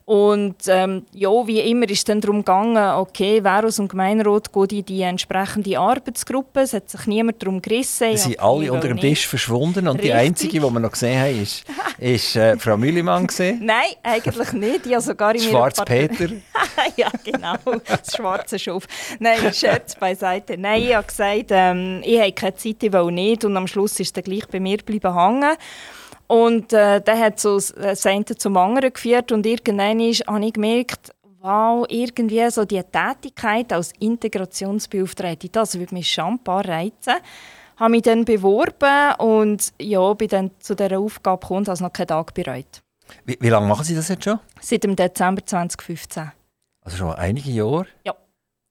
Und ähm, ja, wie immer ist es dann darum gegangen, okay, wer aus dem Gemeinderat geht in die entsprechende Arbeitsgruppe. Es hat sich niemand darum gerissen.
Sie sind alle unter dem Tisch verschwunden und Richtig. die einzige, die wir noch gesehen haben, ist, ist äh, Frau Müllimann.
Nein, eigentlich nicht. Ich sogar in
Schwarz Peter.
ja, genau. Das schwarze Schuf. Nein, Scherz beiseite. Nein, ich habe gesagt, ähm, ich habe keine Zeit, ich will nicht. Und am Schluss ist er gleich bei mir bleiben hängen. Und äh, der hat so das eine zum anderen geführt und irgendwann habe ich gemerkt, wow, irgendwie so die Tätigkeit als Integrationsbeauftragte, das würde mich schon ein paar reizen. Ich habe mich dann beworben und ja, bin dann zu dieser Aufgabe gekommen und habe noch keinen Tag bereut.
Wie, wie lange machen Sie das jetzt schon?
Seit dem Dezember 2015.
Also schon einige Jahre?
Ja.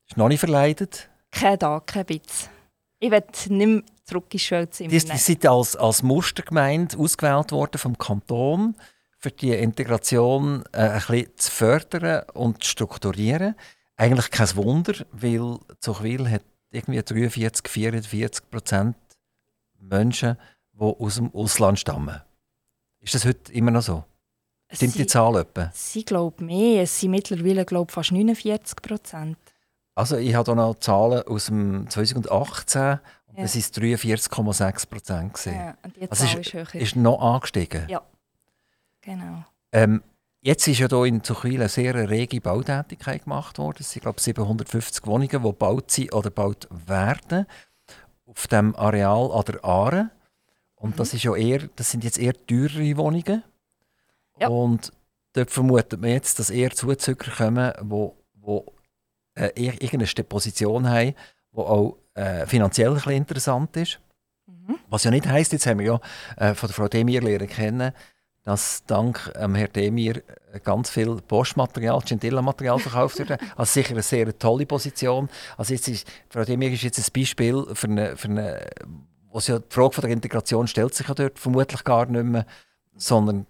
Ist noch nicht verleidet?
Kein Tag, kein Bitz. Ich will nicht mehr zurück ins Schulzimmer.
Die, die sind als, als Mustergemeinde ausgewählt worden vom Kanton, für die Integration äh, ein bisschen zu fördern und zu strukturieren. Eigentlich kein Wunder, weil Zuchwil hat irgendwie 43, 44 Prozent Menschen, die aus dem Ausland stammen. Ist das heute immer noch so? Stimmt sie, die Zahl etwa?
Sie glauben mehr. Es sind mittlerweile glaub, fast 49 Prozent.
Also ich habe hier noch Zahlen aus dem 2018 und ja. das ist 43,6 Prozent. Ja, und die also Zahl also ist, höher. ist noch angestiegen?
Ja, genau.
Ähm, jetzt ist ja hier in Zuchwil eine sehr rege Bautätigkeit gemacht worden. Es sind glaube 750 Wohnungen, die gebaut sind oder gebaut werden auf dem Areal an der Aare. Und mhm. das, ist ja eher, das sind jetzt eher teurere Wohnungen. Ja. Und dort vermutet man jetzt, dass eher Zuzüger kommen, wo äh, irgendeine Position haben, die auch äh, finanziell ein bisschen interessant ist. Mhm. Was ja nicht heisst, jetzt haben wir ja äh, von der Frau Demir lernen kennen, dass dank ähm, Herrn Demir äh, ganz viel Postmaterial, Gentilla-Material verkauft wird. Also sicher eine sehr tolle Position. Also jetzt ist, Frau Demir ist jetzt ein Beispiel für eine, für eine was ja die Frage von der Integration stellt sich ja dort vermutlich gar nicht mehr, sondern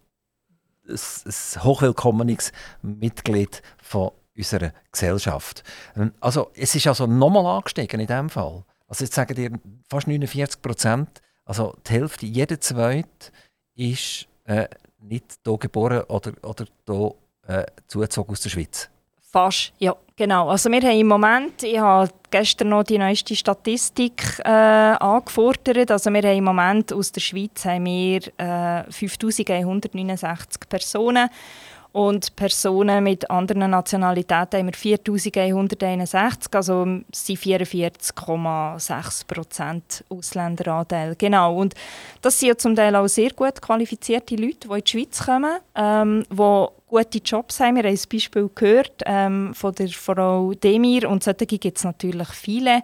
ein, ein hochwillkommenes Mitglied von unserer Gesellschaft. Ähm, also es ist also nochmal angestiegen in diesem Fall. Also jetzt sagen dir fast 49 Prozent, also die Hälfte, jeder Zweite ist äh, nicht hier geboren oder, oder hier äh, zugezogen aus der Schweiz.
Fast, ja, genau. Also wir haben im Moment, ich habe gestern noch die neueste Statistik äh, angefordert, also wir haben im Moment aus der Schweiz haben wir äh, 5169 Personen und Personen mit anderen Nationalitäten haben wir 4161, also sind 44,6 Prozent Ausländeranteil. Genau, und das sind ja zum Teil auch sehr gut qualifizierte Leute, die in die Schweiz kommen, ähm, die gute Jobs haben. Wir haben ein Beispiel gehört ähm, von der Frau Demir und solche gibt es natürlich viele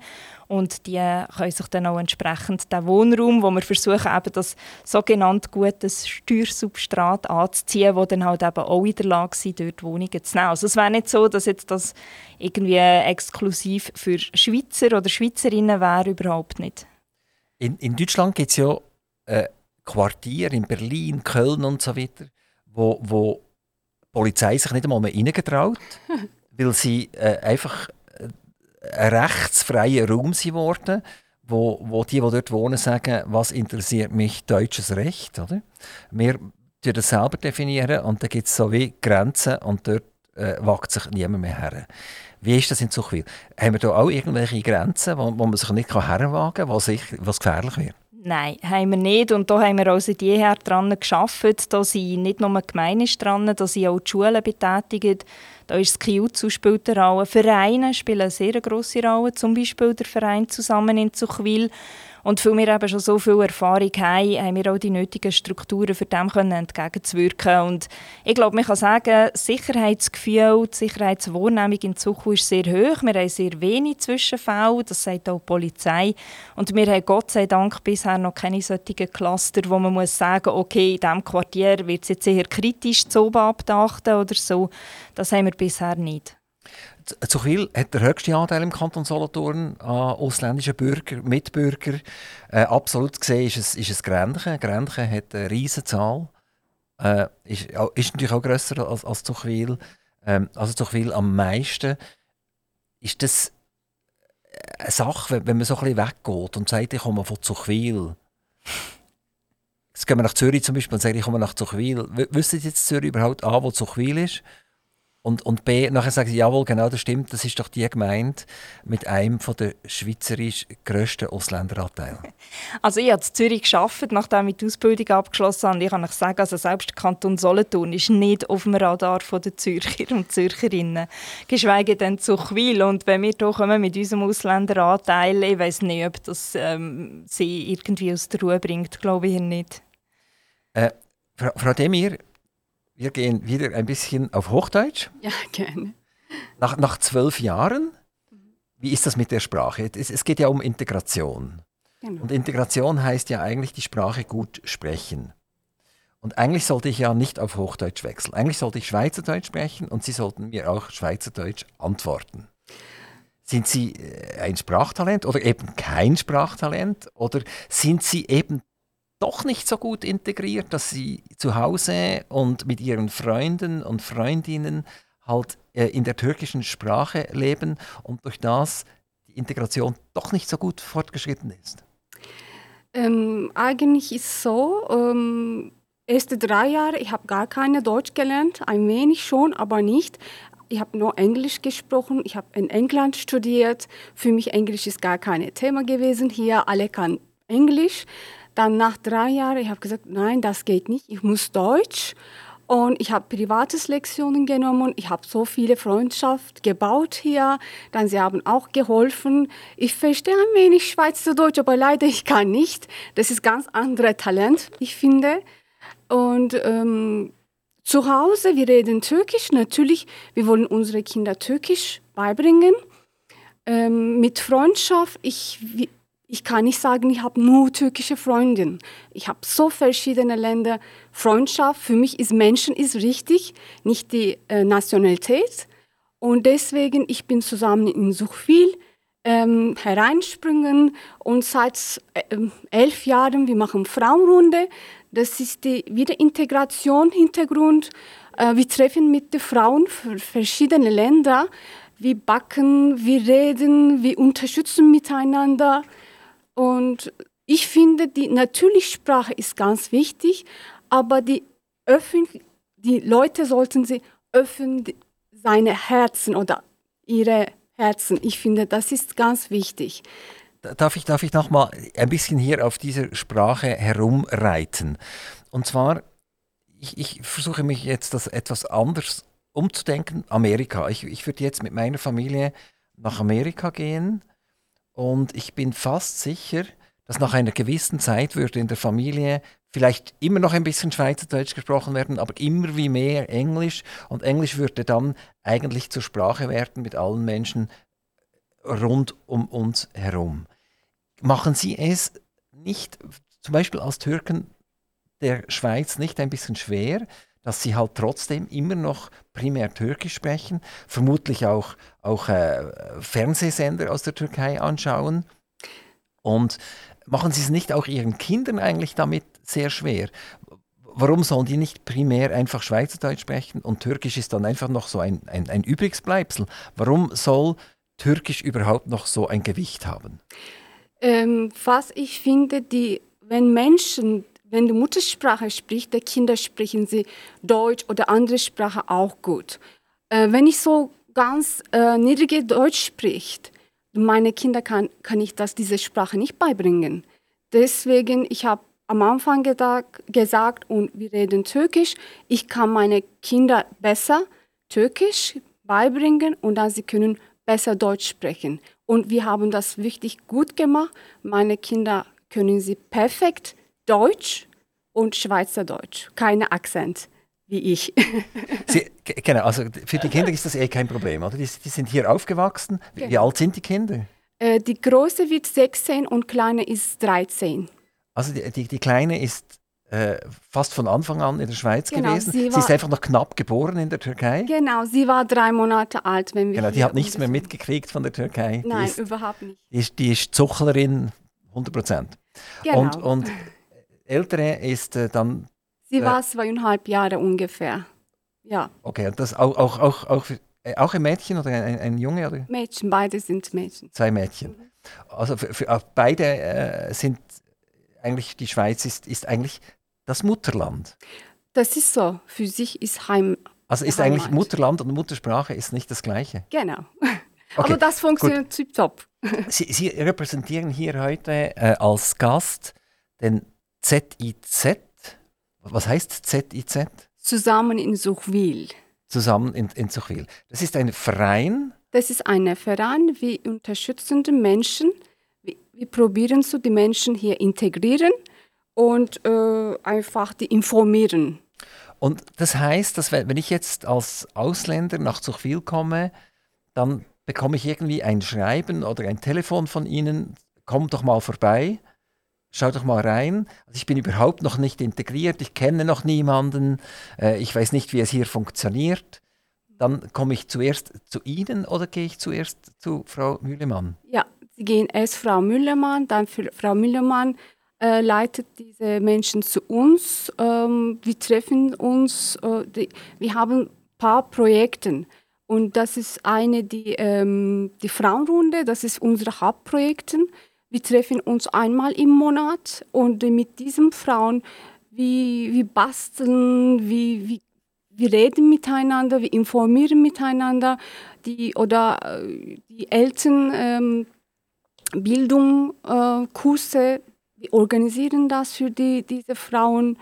und die können sich dann auch entsprechend den Wohnraum, wo wir versuchen, eben das sogenannte gute Steuersubstrat anzuziehen, wo dann halt eben auch in der Lage sind, dort Wohnungen zu nehmen. Also es wäre nicht so, dass jetzt das irgendwie exklusiv für Schweizer oder Schweizerinnen wäre, überhaupt nicht.
In, in Deutschland gibt es ja äh, Quartiere in Berlin, Köln und so weiter, wo, wo die Polizei sich nicht einmal mehr reingetraut, weil sie äh, einfach ein rechtsfreier Raum geworden, wo, wo die, die dort wohnen, sagen, was interessiert mich deutsches Recht, oder? Wir definieren das selber definieren und da gibt es so wie Grenzen und dort äh, wagt sich niemand mehr her. Wie ist das in Zuchwil? Haben wir da auch irgendwelche Grenzen, wo, wo man sich nicht herwagen kann, was, was gefährlich wird?
Nein, haben wir nicht. Und da haben wir auch seit jeher daran gearbeitet. Da sind nicht nur die Gemeinde dran, da sind auch die Schulen betätigt. Da ist das KIUZU spielt eine Rolle. Vereine spielen eine sehr grosse Rolle, zum Beispiel der Verein «Zusammen in Zuchwil». Und weil wir eben schon so viel Erfahrung haben, haben wir auch die nötigen Strukturen, für dem können entgegenzuwirken. Und ich glaube, man kann sagen, Sicherheitsgefühl, die Sicherheitswahrnehmung in Zukunft ist sehr hoch. Wir haben sehr wenig Zwischenfälle, das sagt auch die Polizei. Und wir haben Gott sei Dank bisher noch keine solchen Cluster, wo man muss sagen okay, in diesem Quartier wird es jetzt eher kritisch zu beachten oder so. Das haben wir bisher nicht.
Zuchwil hat der höchste Anteil im Kanton Solothurn an ausländischen Bürger, Mitbürger. Äh, absolut gesehen ist es, ist es Grenchen. Grenchen hat eine riesige Zahl. Äh, ist, ist natürlich auch grösser als, als Zuchwil. Ähm, also Zuchwil am meisten. Ist das eine Sache, wenn man so ein bisschen weggeht und sagt, ich komme von Zuchwil. Jetzt gehen wir nach Zürich zum Beispiel und sagen, ich komme nach Zuchwil. Wissen Sie jetzt Zürich überhaupt A, wo Zuchwil ist? Und, und B, nachher sagen sie, jawohl, genau, das stimmt, das ist doch die Gemeinde mit einem der schweizerisch grössten Ausländeranteilen.
Also ich habe in Zürich gearbeitet, nachdem ich die Ausbildung abgeschlossen habe. Und ich kann euch sagen, also selbst der Kanton Solothurn ist nicht auf dem Radar der Zürcher und Zürcherinnen. Geschweige denn Zuchwil. Und wenn wir hier kommen mit unserem Ausländeranteil, ich weiß nicht, ob das ähm, sie irgendwie aus der Ruhe bringt, glaube ich nicht.
Äh, Frau Demir, wir gehen wieder ein bisschen auf Hochdeutsch.
Ja, gerne.
Nach, nach zwölf Jahren, wie ist das mit der Sprache? Es, es geht ja um Integration. Genau. Und Integration heißt ja eigentlich die Sprache gut sprechen. Und eigentlich sollte ich ja nicht auf Hochdeutsch wechseln. Eigentlich sollte ich Schweizerdeutsch sprechen und Sie sollten mir auch Schweizerdeutsch antworten. Sind Sie äh, ein Sprachtalent oder eben kein Sprachtalent? Oder sind Sie eben doch nicht so gut integriert, dass sie zu Hause und mit ihren Freunden und Freundinnen halt äh, in der türkischen Sprache leben und durch das die Integration doch nicht so gut fortgeschritten ist?
Ähm, eigentlich ist so, ähm, erste drei Jahre, ich habe gar keine Deutsch gelernt, ein wenig schon, aber nicht. Ich habe nur Englisch gesprochen, ich habe in England studiert. Für mich Englisch ist gar kein Thema gewesen. Hier alle kann Englisch. Dann nach drei Jahren, ich habe gesagt, nein, das geht nicht, ich muss Deutsch. Und ich habe privates Lektionen genommen. Ich habe so viele Freundschaft gebaut hier. Dann sie haben auch geholfen. Ich verstehe ein wenig Schweizerdeutsch, aber leider ich kann nicht. Das ist ganz anderes Talent, ich finde. Und ähm, zu Hause, wir reden Türkisch. Natürlich, wir wollen unsere Kinder Türkisch beibringen. Ähm, mit Freundschaft, ich, ich kann nicht sagen, ich habe nur türkische Freundinnen. Ich habe so verschiedene Länder. Freundschaft für mich ist Menschen ist richtig, nicht die äh, Nationalität. Und deswegen ich bin zusammen in Suchwil ähm, hereinspringen und seit äh, elf Jahren wir machen Frauenrunde. Das ist die Wiederintegration Hintergrund. Äh, wir treffen mit den Frauen verschiedene Länder. Wir backen, wir reden, wir unterstützen miteinander. Und ich finde, die natürliche Sprache ist ganz wichtig, aber die, öffnen, die Leute sollten sie öffnen seine Herzen oder ihre Herzen. Ich finde, das ist ganz wichtig.
Darf ich, darf ich noch mal ein bisschen hier auf dieser Sprache herumreiten? Und zwar, ich, ich versuche mich jetzt das etwas anders umzudenken. Amerika. Ich, ich würde jetzt mit meiner Familie nach Amerika gehen und ich bin fast sicher, dass nach einer gewissen Zeit würde in der Familie vielleicht immer noch ein bisschen Schweizerdeutsch gesprochen werden, aber immer wie mehr Englisch. Und Englisch würde dann eigentlich zur Sprache werden mit allen Menschen rund um uns herum. Machen Sie es nicht, zum Beispiel als Türken der Schweiz, nicht ein bisschen schwer, dass sie halt trotzdem immer noch primär Türkisch sprechen, vermutlich auch, auch äh, Fernsehsender aus der Türkei anschauen. Und machen sie es nicht auch ihren Kindern eigentlich damit sehr schwer? Warum sollen die nicht primär einfach Schweizerdeutsch sprechen und Türkisch ist dann einfach noch so ein, ein, ein Übrigsbleibsel? Warum soll Türkisch überhaupt noch so ein Gewicht haben?
Ähm, was ich finde, die, wenn Menschen wenn die Muttersprache spricht, die Kinder sprechen sie Deutsch oder andere Sprache auch gut. Äh, wenn ich so ganz äh, niedrige Deutsch spricht, meine Kinder kann, kann ich das diese Sprache nicht beibringen. Deswegen, ich habe am Anfang gedacht, gesagt und wir reden Türkisch. Ich kann meine Kinder besser Türkisch beibringen und dann sie können besser Deutsch sprechen. Und wir haben das wirklich gut gemacht. Meine Kinder können sie perfekt Deutsch und Schweizerdeutsch. Keine Akzent wie ich.
Sie, genau, also für die Kinder ist das eh kein Problem, oder? Die, die sind hier aufgewachsen. Wie, genau. alt sind die Kinder?
Äh, die Große wird 16 und Kleine ist 13.
Also die, die, die Kleine ist äh, fast von Anfang an in der Schweiz genau, gewesen. Sie, sie, ist einfach noch knapp geboren in der Türkei.
Genau, sie war drei Monate alt, wenn wir.
Genau, die hat nichts mehr mitgekriegt von der Türkei.
Nein,
ist,
überhaupt nicht.
Die ist, die ist Zuchlerin 100 Prozent. Genau. Und, und ältere ist äh, dann.
Sie äh, war zweieinhalb Jahre ungefähr. Ja.
Okay, und das auch, auch, auch, auch, äh, auch ein Mädchen oder ein, ein Junge? Oder?
Mädchen, beide sind Mädchen.
Zwei Mädchen. Mhm. Also für, für beide äh, sind eigentlich, die Schweiz ist, ist eigentlich das Mutterland.
Das ist so. Für sich ist Heim.
Also ist Heimat. eigentlich Mutterland und Muttersprache ist nicht das Gleiche.
Genau. Okay, Aber das funktioniert tiptop.
Sie, Sie, repräsentieren hier heute äh, als Gast den ZIZ. Was heißt ZIZ?
Zusammen in Suchwil.
Zusammen in, in Suchwil. Das ist ein Verein.
Das ist ein Verein, wir unterstützen die Menschen. Wir, wir probieren so die Menschen hier integrieren und äh, einfach die informieren.
Und das heißt, dass wenn ich jetzt als Ausländer nach Zuchwil komme, dann bekomme ich irgendwie ein Schreiben oder ein Telefon von Ihnen, komm doch mal vorbei, schau doch mal rein. Also ich bin überhaupt noch nicht integriert, ich kenne noch niemanden, äh, ich weiß nicht, wie es hier funktioniert. Dann komme ich zuerst zu Ihnen oder gehe ich zuerst zu Frau Müllemann?
Ja, Sie gehen erst Frau Müllemann, dann Frau Müllemann äh, leitet diese Menschen zu uns. Ähm, wir treffen uns, äh, die, wir haben ein paar Projekte. Und das ist eine, die, ähm, die Frauenrunde, das ist unsere Hauptprojekte. Wir treffen uns einmal im Monat und mit diesen Frauen, wir, wir basteln, wir, wir, wir reden miteinander, wir informieren miteinander, die, oder äh, die Elternbildung, ähm, äh, wir organisieren das für die, diese Frauen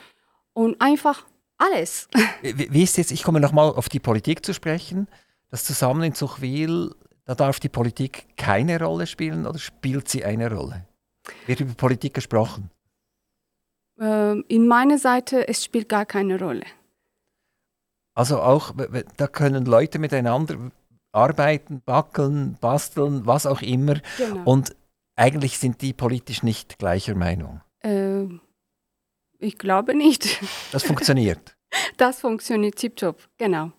und einfach alles.
Wie, wie ist jetzt, ich komme nochmal auf die Politik zu sprechen, das Zusammen in Zuchwil, da darf die Politik keine Rolle spielen oder spielt sie eine Rolle? Wird über Politik gesprochen?
Ähm, in meiner Seite, es spielt gar keine Rolle.
Also auch, da können Leute miteinander arbeiten, backeln, basteln, was auch immer. Genau. Und eigentlich sind die politisch nicht gleicher Meinung.
Äh, ich glaube nicht.
Das funktioniert.
Das funktioniert tiptop, genau.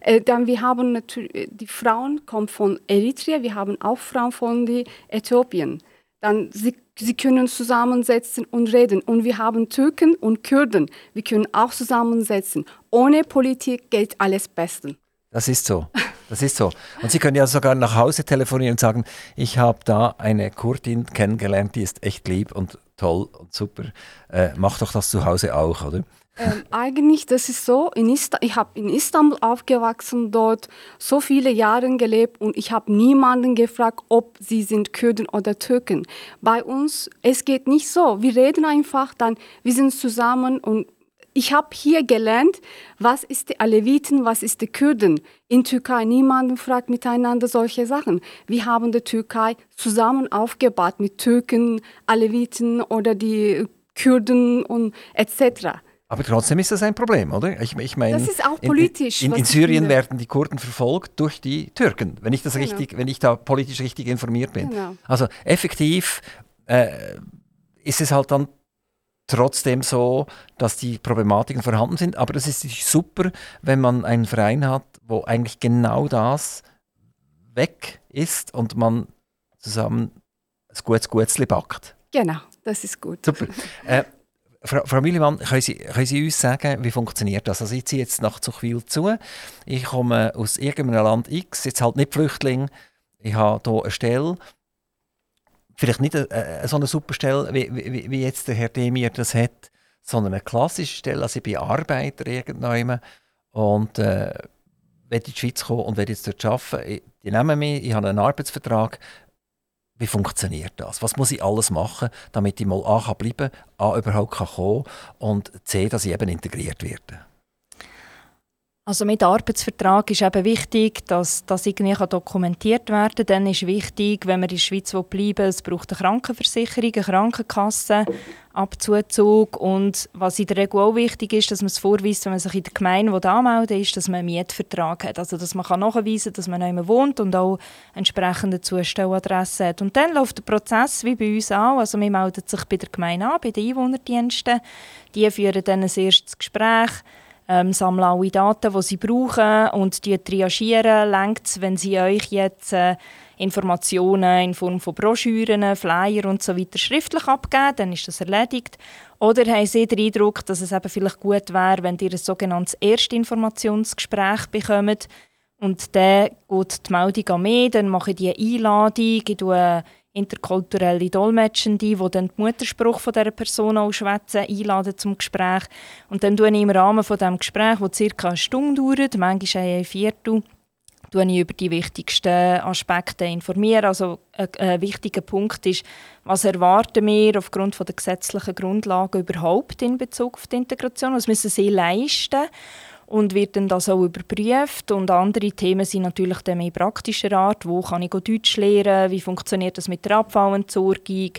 Äh, dann wir haben natürlich, äh, die Frauen kommen von Eritrea, wir haben auch Frauen von Äthiopien. Dann sie, sie können zusammensetzen und reden. Und wir haben Türken und Kurden. Wir können auch zusammensetzen. Ohne Politik geht alles besten.
Das ist so. Das ist so. Und Sie können ja sogar nach Hause telefonieren und sagen, ich habe da eine Kurdin kennengelernt, die ist echt lieb und toll und super. Äh, mach doch das zu Hause auch, oder?
Ähm, eigentlich, das ist so, in ich habe in Istanbul aufgewachsen, dort so viele Jahre gelebt und ich habe niemanden gefragt, ob sie sind Kurden oder Türken. Bei uns, es geht nicht so. Wir reden einfach dann, wir sind zusammen und ich habe hier gelernt, was ist die Aleviten, was ist die Kurden. In Türkei niemand fragt miteinander solche Sachen. Wir haben die Türkei zusammen aufgebaut mit Türken, Aleviten oder die Kurden und etc.
Aber trotzdem ist das ein Problem, oder? Ich, ich meine,
das ist auch politisch.
In, in, in Syrien werden die Kurden verfolgt durch die Türken, wenn ich das genau. richtig, wenn ich da politisch richtig informiert bin. Genau. Also effektiv äh, ist es halt dann trotzdem so, dass die Problematiken vorhanden sind. Aber es ist super, wenn man einen Verein hat, wo eigentlich genau das weg ist und man zusammen ein gutes Gutzli backt.
Genau, das ist gut.
Super. Äh, Frau, Frau Müllimann, können Sie, können Sie uns sagen, wie funktioniert das? Also ich ziehe jetzt nach Zuchwil zu. Ich komme aus irgendeinem Land X, jetzt halt nicht Flüchtling. Ich habe hier eine Stelle vielleicht nicht eine, eine, so eine super Stelle, wie, wie, wie, jetzt der Herr Demir das hat, sondern eine klassische Stelle. Also ich bin Arbeiter irgendwann und äh, will in die Schweiz kommen und will jetzt dort arbeiten. Die nehmen mich, ich habe einen Arbeitsvertrag. Wie funktioniert das? Was muss ich alles machen, damit ich mal A kann bleiben A überhaupt kann kommen und C, dass ich eben integriert werde?
Also mit Arbeitsvertrag ist eben wichtig, dass das irgendwie dokumentiert werden kann. Dann ist wichtig, wenn wir in der Schweiz bleiben will, es braucht eine Krankenversicherung, eine Krankenkasse, Abzuzug und was in der Regel auch wichtig ist, dass man es vorweist, wenn man sich in der Gemeinde anmelden ist, dass man einen Mietvertrag hat. Also dass man nachweisen kann, dass man nicht wohnt und auch entsprechende Zustelladresse hat. Und dann läuft der Prozess wie bei uns auch. Also man meldet sich bei der Gemeinde an, bei den Einwohnerdiensten. Die führen dann ein erstes Gespräch ähm, sammeln alle Daten, die sie brauchen und die triagieren. Längt wenn sie euch jetzt äh, Informationen in Form von Broschüren, Flyer und so weiter schriftlich abgeben, dann ist das erledigt. Oder haben Sie den Eindruck, dass es eben vielleicht gut wäre, wenn ihr ein sogenanntes Erstinformationsgespräch bekommt und dann geht die Meldung an mich, dann mache ich die Einladung, ich interkulturelle Dolmetschende, die dann den Mutterspruch von dieser Person auch schwätzen, einladen zum Gespräch. Und dann tue ich im Rahmen von diesem Gespräch, das circa eine Stunde dauert, manchmal ein Viertel, ich über die wichtigsten Aspekte informieren. Also ein, ein, wichtiger Punkt ist, was erwarten wir aufgrund der gesetzlichen Grundlagen überhaupt in Bezug auf die Integration? Was müssen sie leisten? Und wird dann das auch überprüft. Und andere Themen sind natürlich dann mehr praktischer Art. Wo kann ich Deutsch lernen? Wie funktioniert das mit der Abfallentsorgung?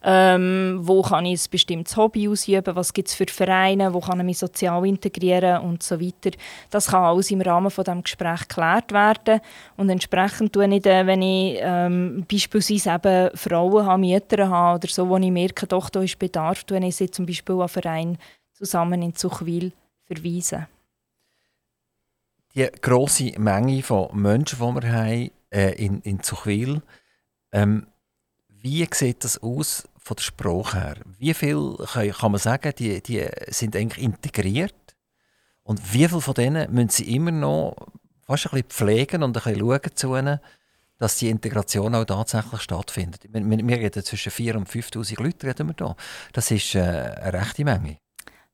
Ähm, wo kann ich ein bestimmtes Hobby ausüben? Was gibt es für Vereine? Wo kann ich mich sozial integrieren? Und so weiter. Das kann alles im Rahmen von dem Gespräch geklärt werden. Und entsprechend tue ich dann, wenn ich ähm, beispielsweise eben Frauen habe, Mütter habe oder so, wo ich merke, doch, da ist Bedarf, tue ich sie zum Beispiel an Verein zusammen in Zuchwil verweisen
die grosse Menge von Menschen, die wir haben äh, in, in Zuchwil, ähm, wie sieht das aus von der Sprache her? Wie viel kann, kann man sagen, die, die sind eigentlich integriert? Und wie viele von denen müssen sie immer noch fast ein bisschen pflegen und ein bisschen schauen zu ihnen, dass die Integration auch tatsächlich stattfindet? Wir, wir reden zwischen 4.000 und 5'000 Leuten da. Das ist äh, eine rechte Menge.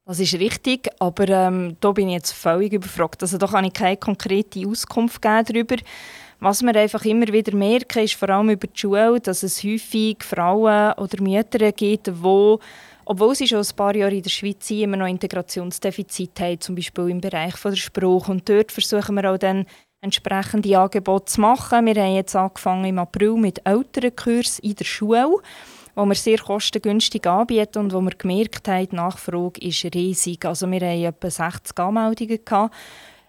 Das ist richtig, aber ähm, da bin ich jetzt völlig überfragt. Also da kann ich keine konkrete Auskunft geben darüber. Was wir einfach immer wieder merken, ist vor allem über die Schule, dass es häufig Frauen oder Mütter gibt, die obwohl sie schon ein paar Jahre in der Schweiz sind, immer noch Integrationsdefizite haben, zum Beispiel im Bereich der Sprache. Und dort versuchen wir auch dann entsprechende Angebote zu machen. Wir haben jetzt angefangen im April mit älteren Kursen in der Schule wo wir sehr kostengünstig anbieten und wo wir gemerkt haben, die Nachfrage ist riesig. Also wir hatten etwa 60 Anmeldungen. Gehabt.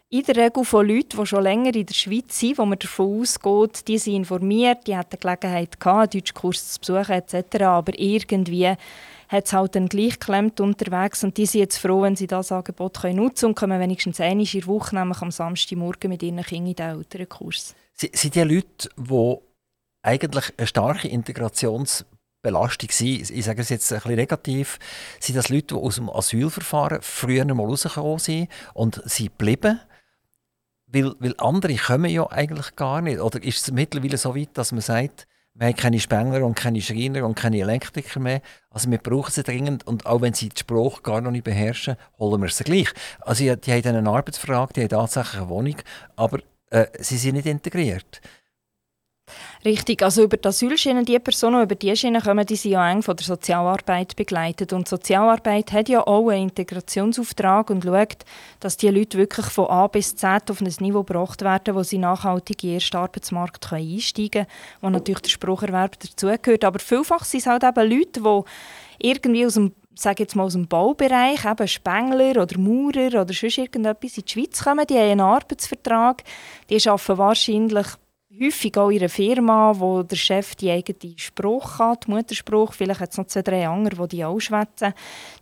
In der Regel von Leuten, die schon länger in der Schweiz sind, wo man davon ausgeht, die sind informiert, die hatten Gelegenheit gehabt, einen Deutschkurs zu besuchen etc. Aber irgendwie hat es halt dann gleich geklemmt unterwegs und die sind jetzt froh, wenn sie das Angebot können nutzen und kommen wenigstens einmal in der Woche, nämlich am Samstagmorgen mit ihren Kindern in den älteren Kurs.
Sind die Leute, die eigentlich eine starke Integrations- Belastung sein. Ich sage es jetzt ein bisschen negativ. Sind das Leute, die aus dem Asylverfahren früher mal rausgekommen sind und sie bleiben? Weil, weil andere kommen ja eigentlich gar nicht. Oder ist es mittlerweile so weit, dass man sagt, wir haben keine Spengler und keine Schreiner und keine Elektriker mehr. Also wir brauchen sie dringend und auch wenn sie die Sprache gar noch nicht beherrschen, holen wir sie gleich. Also die, die haben einen Arbeitsvertrag, die haben tatsächlich eine Wohnung, aber äh, sie sind nicht integriert.
Richtig, also über die Asylschiene, die Personen, über die Schiene kommen, die sind ja eng von der Sozialarbeit begleitet. Und die Sozialarbeit hat ja auch einen Integrationsauftrag und schaut, dass die Leute wirklich von A bis Z auf ein Niveau gebracht werden, wo sie nachhaltig in den ersten Arbeitsmarkt einsteigen können, wo natürlich der Sprucherwerb dazugehört. Aber vielfach sind es halt eben Leute, die irgendwie aus dem sage jetzt mal aus dem Baubereich, eben Spengler oder Maurer oder sonst irgendetwas in die Schweiz kommen, die haben einen Arbeitsvertrag, die arbeiten wahrscheinlich häufig auch in einer Firma, wo der Chef die eigene Spruch hat, Mutterspruch, vielleicht hat es noch zwei, drei andere, die die auch schwätzen.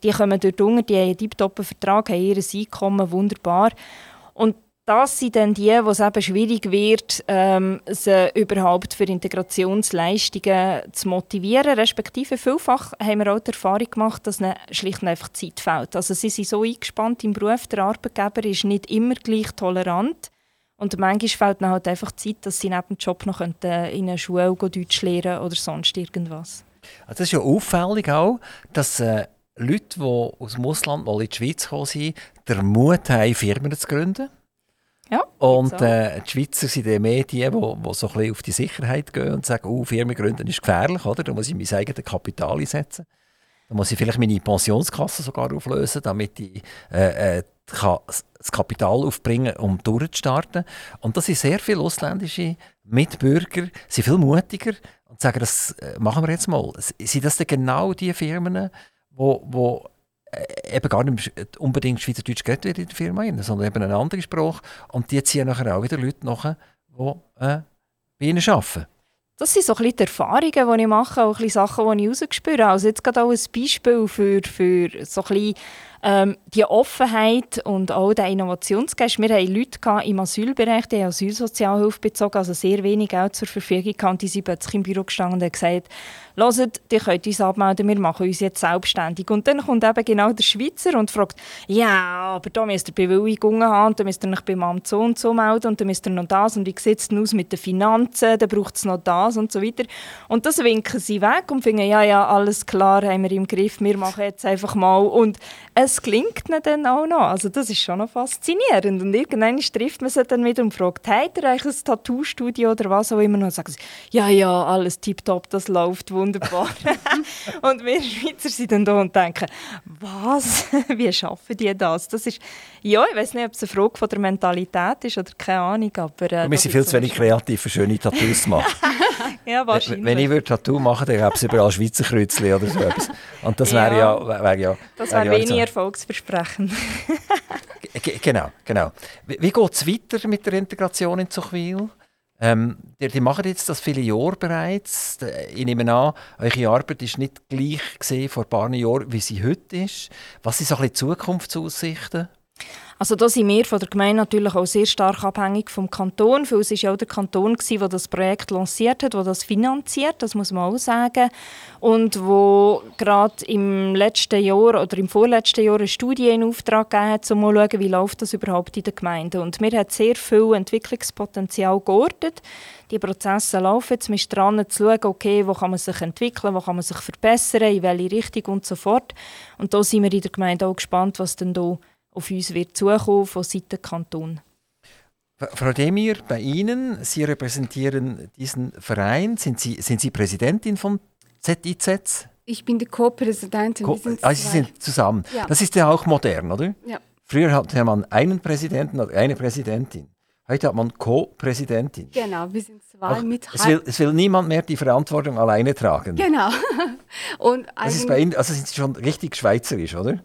Die kommen dort unter, die haben einen tiptoppen Vertrag, haben ihr Einkommen, wunderbar. Und das sind dann die, wo es eben schwierig wird, ähm, sie überhaupt für Integrationsleistungen zu motivieren. Respektive vielfach haben wir auch die Erfahrung gemacht, dass ihnen schlicht und einfach Zeit fehlt. Also sie sind so eingespannt im Beruf, der Arbeitgeber ist nicht immer gleich tolerant. Und manchmal fehlt ihnen halt einfach Zeit, dass sie neben dem Job noch in einer Schule Deutsch lernen oder sonst irgendwas.
Also das ist ja auffällig auch, dass äh, Leute, die aus dem Ausland mal in die Schweiz gekommen sind, den Mut haben, Firmen zu gründen.
Ja,
und äh, die Schweizer sind die mehr die, die, die so ein bisschen auf die Sicherheit gehen und sagen, oh, Firmen gründen ist gefährlich, oder? da muss ich mein eigenes Kapital einsetzen. Da muss ich vielleicht meine Pensionskasse sogar auflösen, damit ich äh, äh, kann das Kapital aufbringen, um durchzustarten. Und das sind sehr viele ausländische Mitbürger, sind viel mutiger und sagen, das äh, machen wir jetzt mal. Sind das denn genau die Firmen, wo, wo äh, eben gar nicht unbedingt Schweizerdeutsch geredet wird in der Firma, sondern eben einen anderen Spruch. Und die ziehen nachher auch wieder Leute nach, die äh, bei ihnen arbeiten.
Das sind so ein bisschen die Erfahrungen, die ich mache, auch ein bisschen Sachen, die ich rausgespürt Also jetzt gerade auch ein Beispiel für, für so ein bisschen ähm, die Offenheit und auch der Innovationsgeist. Wir hatten Leute im Asylbereich, die Asylsozialhilfe bezogen, also sehr wenig Geld zur Verfügung hatten. Die sind plötzlich im Büro gestanden und haben gesagt, «Hört, ihr könnt uns abmelden, wir machen uns jetzt selbstständig.» Und dann kommt eben genau der Schweizer und fragt, «Ja, aber da müsst ihr Bewilligungen haben, und dann müsst ihr euch beim Amt so und so melden und dann müsst ihr noch das und wie sieht es denn aus mit den Finanzen, dann braucht es noch das und so weiter.» Und das winken sie weg und finden, «Ja, ja, alles klar, haben wir im Griff, wir machen jetzt einfach mal.» Und es ihnen dann auch noch. Also das ist schon noch faszinierend. Und irgendwann trifft man sie dann wieder und fragt, hat er eigentlich ein Tattoo-Studio oder was auch immer? Und sagen sie, ja, ja, alles tiptop, das läuft wunderbar. und wir Schweizer sind dann da und denken, was? Wie schaffen die das? Das ist, ja, ich weiß nicht, ob es eine Frage von der Mentalität ist oder keine Ahnung, aber...
Äh, wir sind viel zu wenig kreativ für schöne Tattoos zu machen.
ja, wahrscheinlich.
Wenn ich würde Tattoo machen würde, dann gäbe es überall Schweizer Kreuzchen oder so etwas. Und das wäre ja, ja, wär ja...
Das wäre wär wenig erfolgsversprechend.
genau, genau. Wie, wie geht es weiter mit der Integration in Zuchwil? Ähm, die, die, machen jetzt das viele Jahre bereits. Ich nehme an, eure Arbeit ist nicht gleich gesehen vor ein paar Jahren, wie sie heute ist. Was sind so ein bisschen Zukunftsaussichten?
Also da sind wir von der Gemeinde natürlich auch sehr stark abhängig vom Kanton. Für uns war ja auch der Kanton, der das Projekt lanciert hat, der das finanziert, das muss man auch sagen. Und wo gerade im letzten Jahr oder im vorletzten Jahr eine Studie in Auftrag gegeben hat, um mal zu schauen, wie läuft das überhaupt in der Gemeinde. Und wir haben sehr viel Entwicklungspotenzial geortet. Die Prozesse laufen jetzt. Wir sind dran zu schauen, okay, wo kann man sich entwickeln, wo kann man sich verbessern, in welche Richtung und so fort. Und da sind wir in der Gemeinde auch gespannt, was denn da auf uns wird zukommen von Seiten Kanton.
Frau Demir, bei Ihnen, Sie repräsentieren diesen Verein. Sind Sie, sind Sie Präsidentin von ZIZ?
Ich bin die Co-Präsidentin.
Co also Sie sind zusammen. Ja. Das ist ja auch modern, oder?
Ja.
Früher hatte man einen Präsidenten oder eine Präsidentin. Heute hat man Co-Präsidentin.
Genau, wir sind zwei
Auch,
mit
es will, es will niemand mehr die Verantwortung alleine tragen.
Genau.
Und das ist bei Ihnen, also sind Sie schon richtig schweizerisch, oder?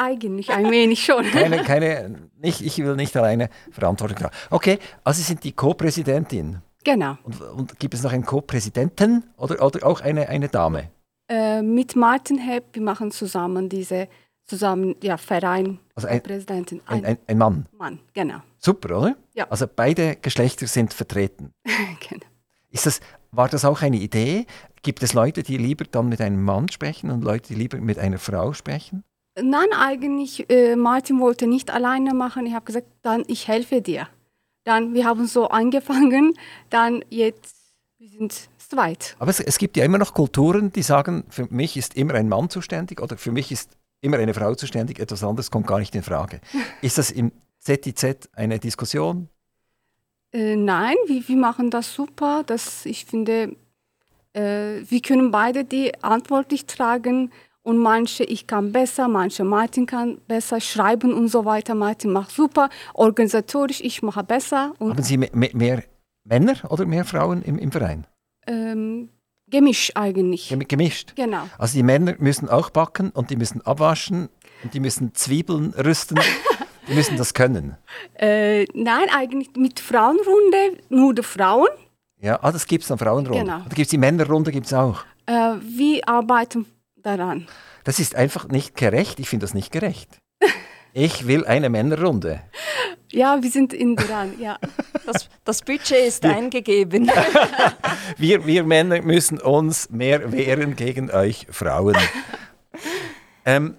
Eigentlich ein wenig schon.
keine, keine, nicht, ich will nicht alleine Verantwortung tragen. Okay, also Sie sind die Co-Präsidentin.
Genau.
Und, und, gibt es noch einen Co-Präsidenten oder, oder auch eine, eine Dame?
Äh, mit Martin Hepp, wir machen zusammen diese zusammen, ja, Verein,
also ein, Präsidentin. Ein, ein, ein, Mann.
Mann, genau.
Super, oder?
Ja.
Also beide Geschlechter sind vertreten.
genau.
Ist das, war das auch eine Idee? Gibt es Leute, die lieber dann mit einem Mann sprechen und Leute, die lieber mit einer Frau sprechen?
Nein, eigentlich, äh, Martin wollte nicht alleine machen. Ich habe gesagt, dann ich helfe dir. Dann, wir haben so angefangen, dann jetzt, wir sind zweit.
Aber es, es gibt ja immer noch Kulturen, die sagen, für mich ist immer ein Mann zuständig oder für mich ist immer eine Frau zuständig, etwas anderes kommt gar nicht in Frage. ist das im ZIZ eine Diskussion?
Äh, nein, wir, wir machen das super. Das, ich finde, äh, wir können beide die verantwortlich tragen und manche, ich kann besser, manche Martin kann besser schreiben und so weiter. Martin macht super. Organisatorisch, ich mache besser.
Haben Sie mehr, mehr, Männer oder mehr Frauen im, im Verein?
Ähm, gemischt eigentlich.
Gemischt?
Genau.
Also die Männer müssen auch backen und die müssen abwaschen und die müssen Zwiebeln rüsten. die müssen das können.
Äh, nein, eigentlich mit Frauenrunde nur die Frauen.
Ja, ah, das gibt es dann Frauenrunde. Genau. Da gibt es die Männerrunde gibt's auch.
Äh, wir arbeiten daran.
Das ist einfach nicht gerecht. Ich finde das nicht gerecht. Ich will eine Männerrunde.
Ja, wir sind in dran, ja.
Das, das Budget ist wir, eingegeben.
wir, wir Männer müssen uns mehr wehren gegen euch Frauen. Ähm,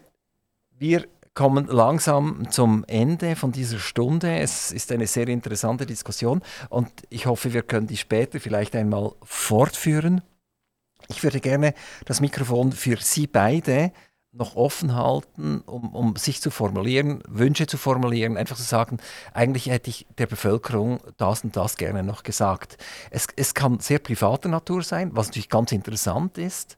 wir kommen langsam zum Ende von dieser Stunde. Es ist eine sehr interessante Diskussion und ich hoffe, wir können die später vielleicht einmal fortführen. Ich würde gerne das Mikrofon für Sie beide noch offen halten, um, um sich zu formulieren, Wünsche zu formulieren, einfach zu sagen, eigentlich hätte ich der Bevölkerung das und das gerne noch gesagt. Es, es kann sehr privater Natur sein, was natürlich ganz interessant ist.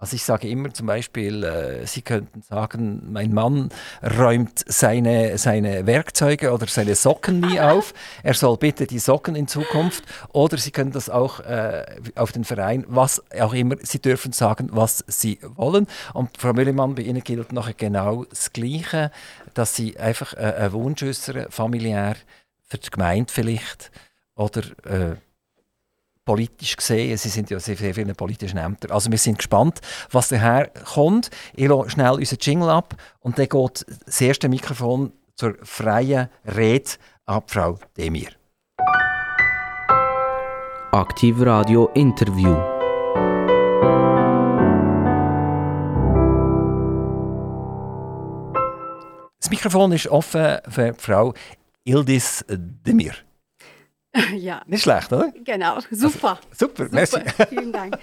Also ich sage immer zum Beispiel, äh, Sie könnten sagen, mein Mann räumt seine, seine Werkzeuge oder seine Socken nie auf. Er soll bitte die Socken in Zukunft. Oder Sie können das auch äh, auf den Verein, was auch immer, Sie dürfen sagen, was Sie wollen. Und Frau Müllemann, bei Ihnen gilt noch genau das Gleiche, dass Sie einfach äh, einen Wunsch äußern, familiär, für die Gemeinde vielleicht, oder... Äh, politisch gesehen. Sie sind ja sehr, sehr viele politische Ämter. Also wir sind gespannt, was daher kommt. Ich lasse schnell unseren Jingle ab und dann geht das erste Mikrofon zur freien Rede an Frau Demir.
Aktiv Radio Interview.
Das Mikrofon ist offen für Frau Ildis Demir.
Ja,
Nicht schlecht, oder?
genau. Super.
Super, merci.
Super. Vielen Dank.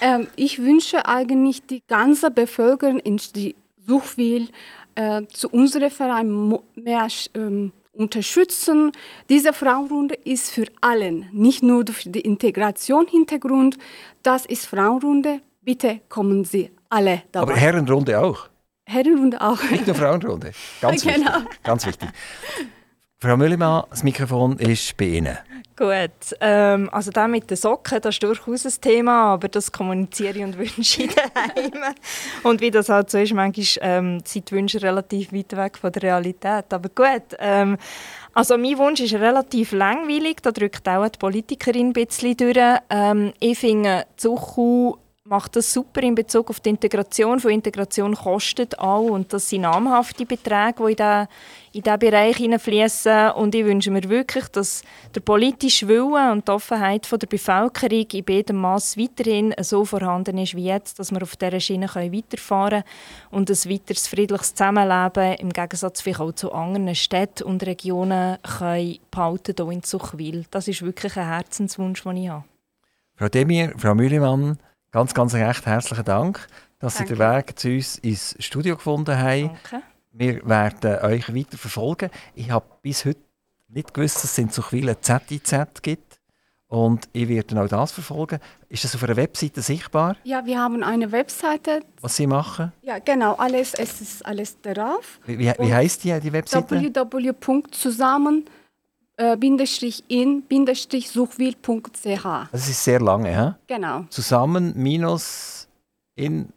Ähm, ich wünsche eigentlich die ganze Bevölkerung in die Suchwil äh, zu unserem Verein mehr ähm, unterstützen. Diese Frauenrunde ist für allen, nicht nur für die Integration Hintergrund. Das ist Frauenrunde. Bitte kommen Sie alle dabei.
Aber Herrenrunde auch.
Herrenrunde auch.
Nicht nur Frauenrunde. Ganz wichtig.
Genau.
Ganz wichtig. Frau Müllemann, das Mikrofon ist bei Ihnen.
Gut, ähm, also das mit den Socken, das ist durchaus ein Thema, aber das kommuniziere ich und wünsche ich daheim. Und wie das halt so ist, manchmal ähm, sind die Wünsche relativ weit weg von der Realität. Aber gut, ähm, also mein Wunsch ist relativ langweilig, da drückt auch die Politikerin ein bisschen durch. Ähm, ich finde, die Suchu macht das super in Bezug auf die Integration. Von Integration kostet auch und das sind namhafte Beträge, die in diesen Bereich hineinfließen. Und ich wünsche mir wirklich, dass der politische Wille und die Offenheit von der Bevölkerung in beidem Maß weiterhin so vorhanden ist wie jetzt, dass wir auf dieser Schiene weiterfahren können und ein weiteres friedliches Zusammenleben im Gegensatz auch zu anderen Städten und Regionen können behalten hier in Zuchwil. Das ist wirklich ein Herzenswunsch, den ich habe.
Frau Demir, Frau Mühlemann, ganz, ganz recht herzlichen Dank, dass Sie
Danke.
den Weg zu uns ins Studio gefunden haben.
Danke.
Wir werden euch weiter verfolgen. Ich habe bis heute nicht gewusst, dass es in ein ZIZ gibt. Und ich werde auch das verfolgen. Ist das auf einer Webseite sichtbar,
Ja, wir haben eine Webseite.
was Sie machen?
Ja, genau, alles, es ist alles darauf.
Wie, wie, wie heisst die, die Webseite?
www.zusammen-in-suchwil.ch.
Das ist sehr lange. He?
Genau.
Zusammen minus in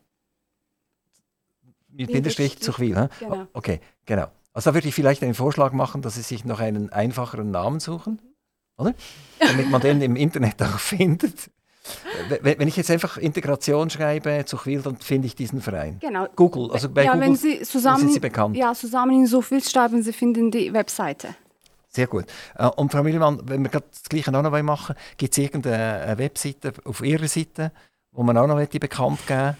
mit Bindestrich
Bindestrich,
Zuchwil. He?
genau.
Okay, genau. Also da würde ich vielleicht einen Vorschlag machen, dass Sie sich noch einen einfacheren Namen suchen, oder? Damit man den im Internet auch findet. Wenn ich jetzt einfach Integration schreibe, Zuchwil, dann finde ich diesen Verein.
Genau.
Google, also bei
ja,
Google
wenn Sie zusammen,
sind Sie bekannt.
Ja, zusammen in Suchwil schreiben, Sie finden die Webseite.
Sehr gut. Äh, Und Frau Mühlmann, wenn wir das Gleiche auch noch machen wollen, gibt es irgendeine eine Webseite auf Ihrer Seite, wo man auch noch möchte bekannt geben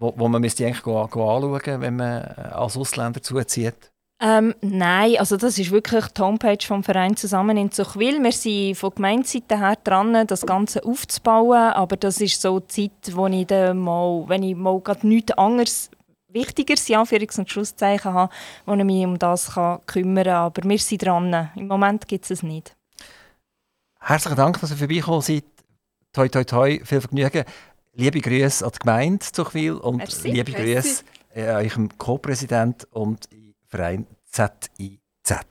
wo, wo man müsste eigentlich go, go anschauen wenn man äh, als Ausländer zuzieht?
Ähm, nein, also das ist wirklich die Homepage vom Verein zusammen in Zuchwil. Wir sind von Gemeindeseite her dran, das Ganze aufzubauen, aber das ist so die Zeit, wo ich dann mal, wenn ich mal gerade nichts anderes Wichtigeres, in Anführungs- und Schlusszeichen habe, wo ich mich um das kann kümmern kann. Aber wir sind dran. Im Moment gibt es es nicht.
Herzlichen Dank, dass ihr vorbeigekommen seid. Toi, toi, toi, viel Vergnügen. Liebe Grüße an die Gemeinde Zuchwil und
Merci.
liebe. Grüße an eurem Co-Präsident und Verein ZIZ.